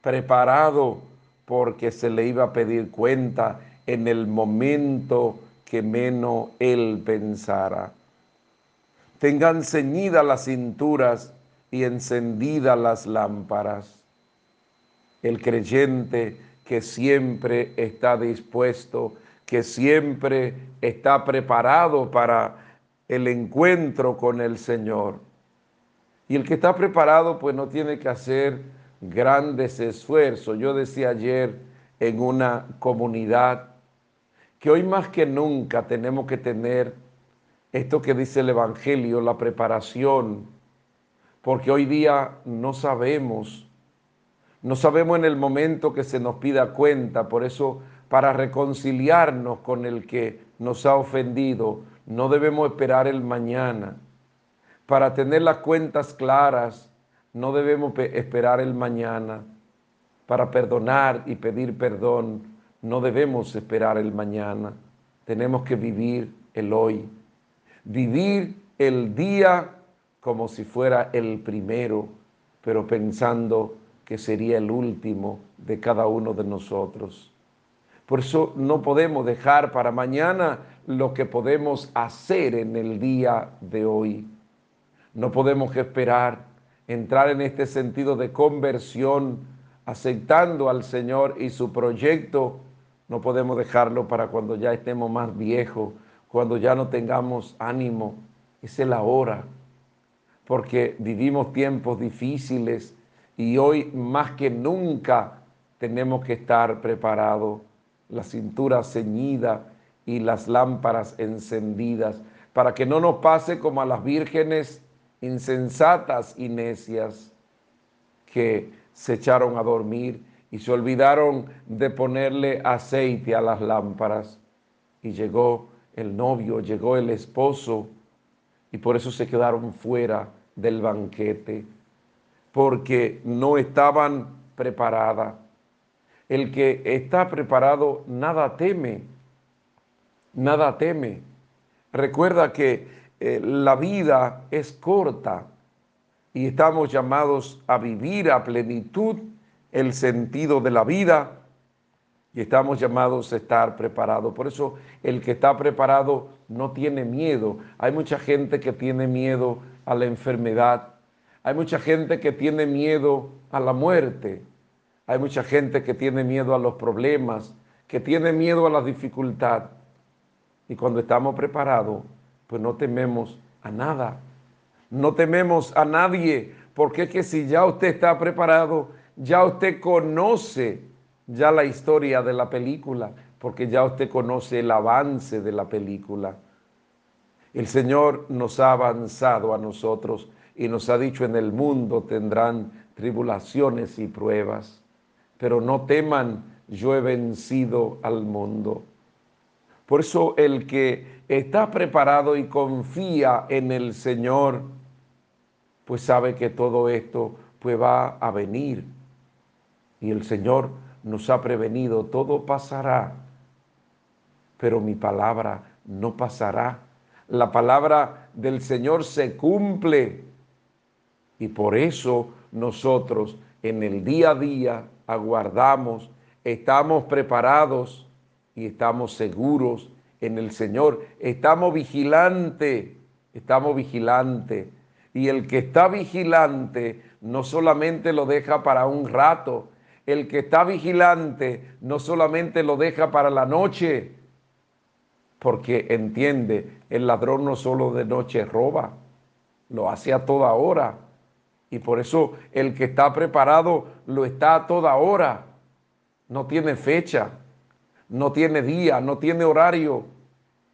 preparado porque se le iba a pedir cuenta en el momento que menos él pensara. tengan ceñidas las cinturas y encendidas las lámparas. El creyente que siempre está dispuesto, que siempre está preparado para el encuentro con el Señor. Y el que está preparado pues no tiene que hacer grandes esfuerzos. Yo decía ayer en una comunidad que hoy más que nunca tenemos que tener esto que dice el Evangelio, la preparación, porque hoy día no sabemos, no sabemos en el momento que se nos pida cuenta, por eso para reconciliarnos con el que nos ha ofendido, no debemos esperar el mañana. Para tener las cuentas claras, no debemos esperar el mañana. Para perdonar y pedir perdón, no debemos esperar el mañana. Tenemos que vivir el hoy. Vivir el día como si fuera el primero, pero pensando que sería el último de cada uno de nosotros. Por eso no podemos dejar para mañana lo que podemos hacer en el día de hoy. No podemos esperar entrar en este sentido de conversión, aceptando al Señor y su proyecto. No podemos dejarlo para cuando ya estemos más viejos, cuando ya no tengamos ánimo. Es la hora, porque vivimos tiempos difíciles y hoy más que nunca tenemos que estar preparados la cintura ceñida y las lámparas encendidas, para que no nos pase como a las vírgenes insensatas y necias que se echaron a dormir y se olvidaron de ponerle aceite a las lámparas. Y llegó el novio, llegó el esposo, y por eso se quedaron fuera del banquete, porque no estaban preparadas el que está preparado nada teme, nada teme. Recuerda que eh, la vida es corta y estamos llamados a vivir a plenitud el sentido de la vida y estamos llamados a estar preparados. Por eso el que está preparado no tiene miedo. Hay mucha gente que tiene miedo a la enfermedad. Hay mucha gente que tiene miedo a la muerte. Hay mucha gente que tiene miedo a los problemas, que tiene miedo a la dificultad. Y cuando estamos preparados, pues no tememos a nada. No tememos a nadie, porque es que si ya usted está preparado, ya usted conoce ya la historia de la película, porque ya usted conoce el avance de la película. El Señor nos ha avanzado a nosotros y nos ha dicho en el mundo tendrán tribulaciones y pruebas pero no teman, yo he vencido al mundo. Por eso el que está preparado y confía en el Señor, pues sabe que todo esto pues va a venir. Y el Señor nos ha prevenido, todo pasará, pero mi palabra no pasará. La palabra del Señor se cumple. Y por eso nosotros en el día a día aguardamos, estamos preparados y estamos seguros en el Señor. Estamos vigilantes, estamos vigilantes. Y el que está vigilante no solamente lo deja para un rato, el que está vigilante no solamente lo deja para la noche, porque entiende, el ladrón no solo de noche roba, lo hace a toda hora. Y por eso el que está preparado lo está a toda hora. No tiene fecha, no tiene día, no tiene horario,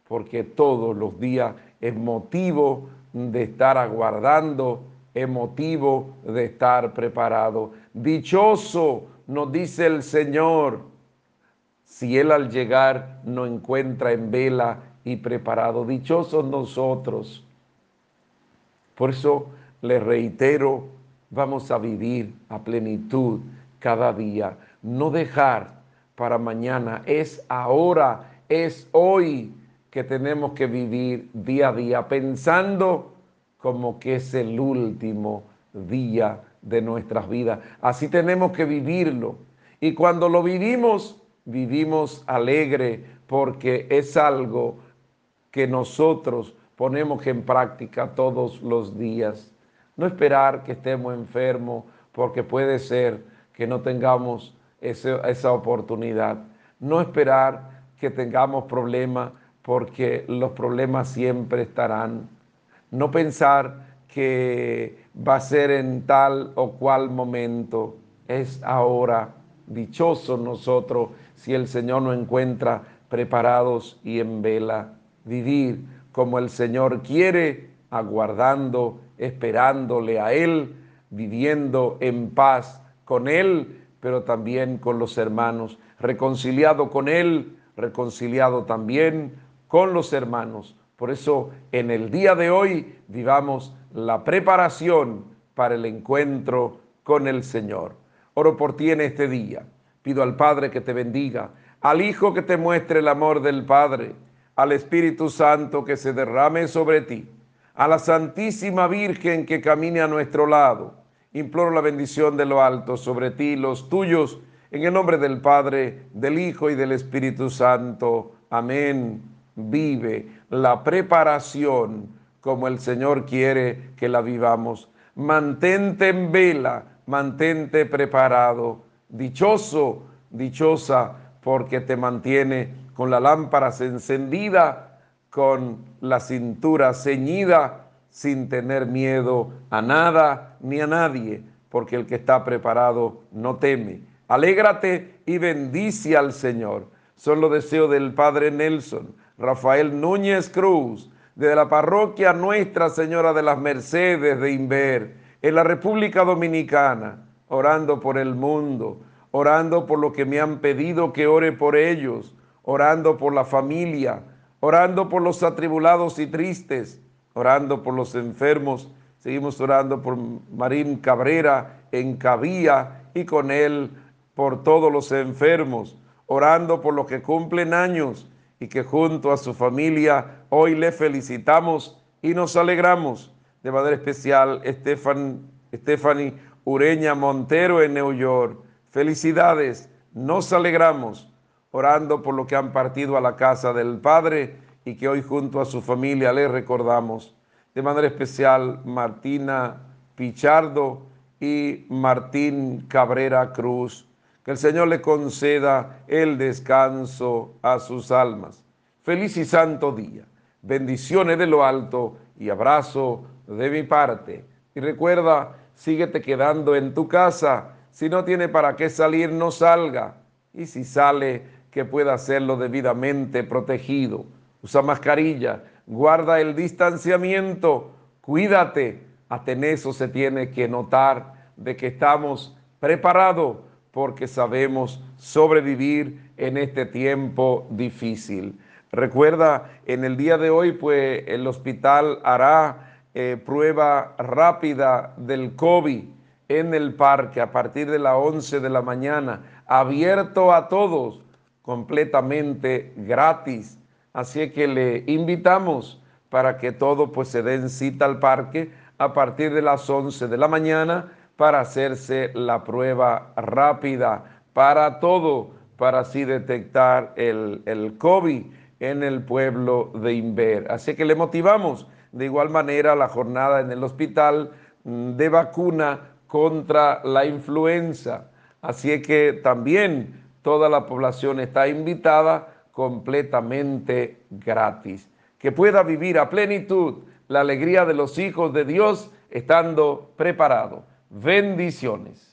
porque todos los días es motivo de estar aguardando, es motivo de estar preparado. Dichoso, nos dice el Señor, si Él al llegar no encuentra en vela y preparado. Dichosos nosotros. Por eso le reitero, vamos a vivir a plenitud cada día. No dejar para mañana, es ahora, es hoy que tenemos que vivir día a día, pensando como que es el último día de nuestras vidas. Así tenemos que vivirlo. Y cuando lo vivimos, vivimos alegre porque es algo que nosotros ponemos en práctica todos los días. No esperar que estemos enfermos, porque puede ser que no tengamos esa oportunidad. No esperar que tengamos problemas, porque los problemas siempre estarán. No pensar que va a ser en tal o cual momento, es ahora. Dichoso nosotros si el Señor nos encuentra preparados y en vela. Vivir como el Señor quiere, aguardando, esperándole a Él, viviendo en paz con Él, pero también con los hermanos, reconciliado con Él, reconciliado también con los hermanos. Por eso en el día de hoy vivamos la preparación para el encuentro con el Señor. Oro por ti en este día. Pido al Padre que te bendiga, al Hijo que te muestre el amor del Padre, al Espíritu Santo que se derrame sobre ti, a la Santísima Virgen que camine a nuestro lado. Imploro la bendición de lo alto sobre ti y los tuyos, en el nombre del Padre, del Hijo y del Espíritu Santo. Amén. Vive la preparación como el Señor quiere que la vivamos. Mantente en vela, mantente preparado. Dichoso, dichosa, porque te mantiene con la lámpara encendida, con la cintura ceñida, sin tener miedo a nada ni a nadie, porque el que está preparado no teme. Alégrate y bendice al Señor. Son los deseos del Padre Nelson, Rafael Núñez Cruz, de la parroquia Nuestra Señora de las Mercedes de Inver, en la República Dominicana, orando por el mundo, orando por lo que me han pedido que ore por ellos, orando por la familia, orando por los atribulados y tristes, orando por los enfermos. Seguimos orando por Marín Cabrera en Cabía y con él por todos los enfermos, orando por los que cumplen años y que junto a su familia hoy le felicitamos y nos alegramos. De manera especial, Stephanie Ureña Montero en New York. Felicidades, nos alegramos orando por lo que han partido a la casa del Padre y que hoy junto a su familia le recordamos. De manera especial, Martina Pichardo y Martín Cabrera Cruz que el Señor le conceda el descanso a sus almas. Feliz y santo día. Bendiciones de lo alto y abrazo de mi parte. Y recuerda, síguete quedando en tu casa. Si no tiene para qué salir, no salga. Y si sale, que pueda hacerlo debidamente protegido. Usa mascarilla, guarda el distanciamiento, cuídate. Hasta en eso se tiene que notar de que estamos preparados porque sabemos sobrevivir en este tiempo difícil. Recuerda, en el día de hoy, pues el hospital hará eh, prueba rápida del COVID en el parque a partir de las 11 de la mañana, abierto a todos, completamente gratis. Así que le invitamos para que todos pues se den cita al parque a partir de las 11 de la mañana para hacerse la prueba rápida para todo, para así detectar el, el COVID en el pueblo de Inver. Así que le motivamos de igual manera la jornada en el hospital mm, de vacuna contra la influenza. Así que también toda la población está invitada completamente gratis. Que pueda vivir a plenitud la alegría de los hijos de Dios estando preparado. Bendiciones.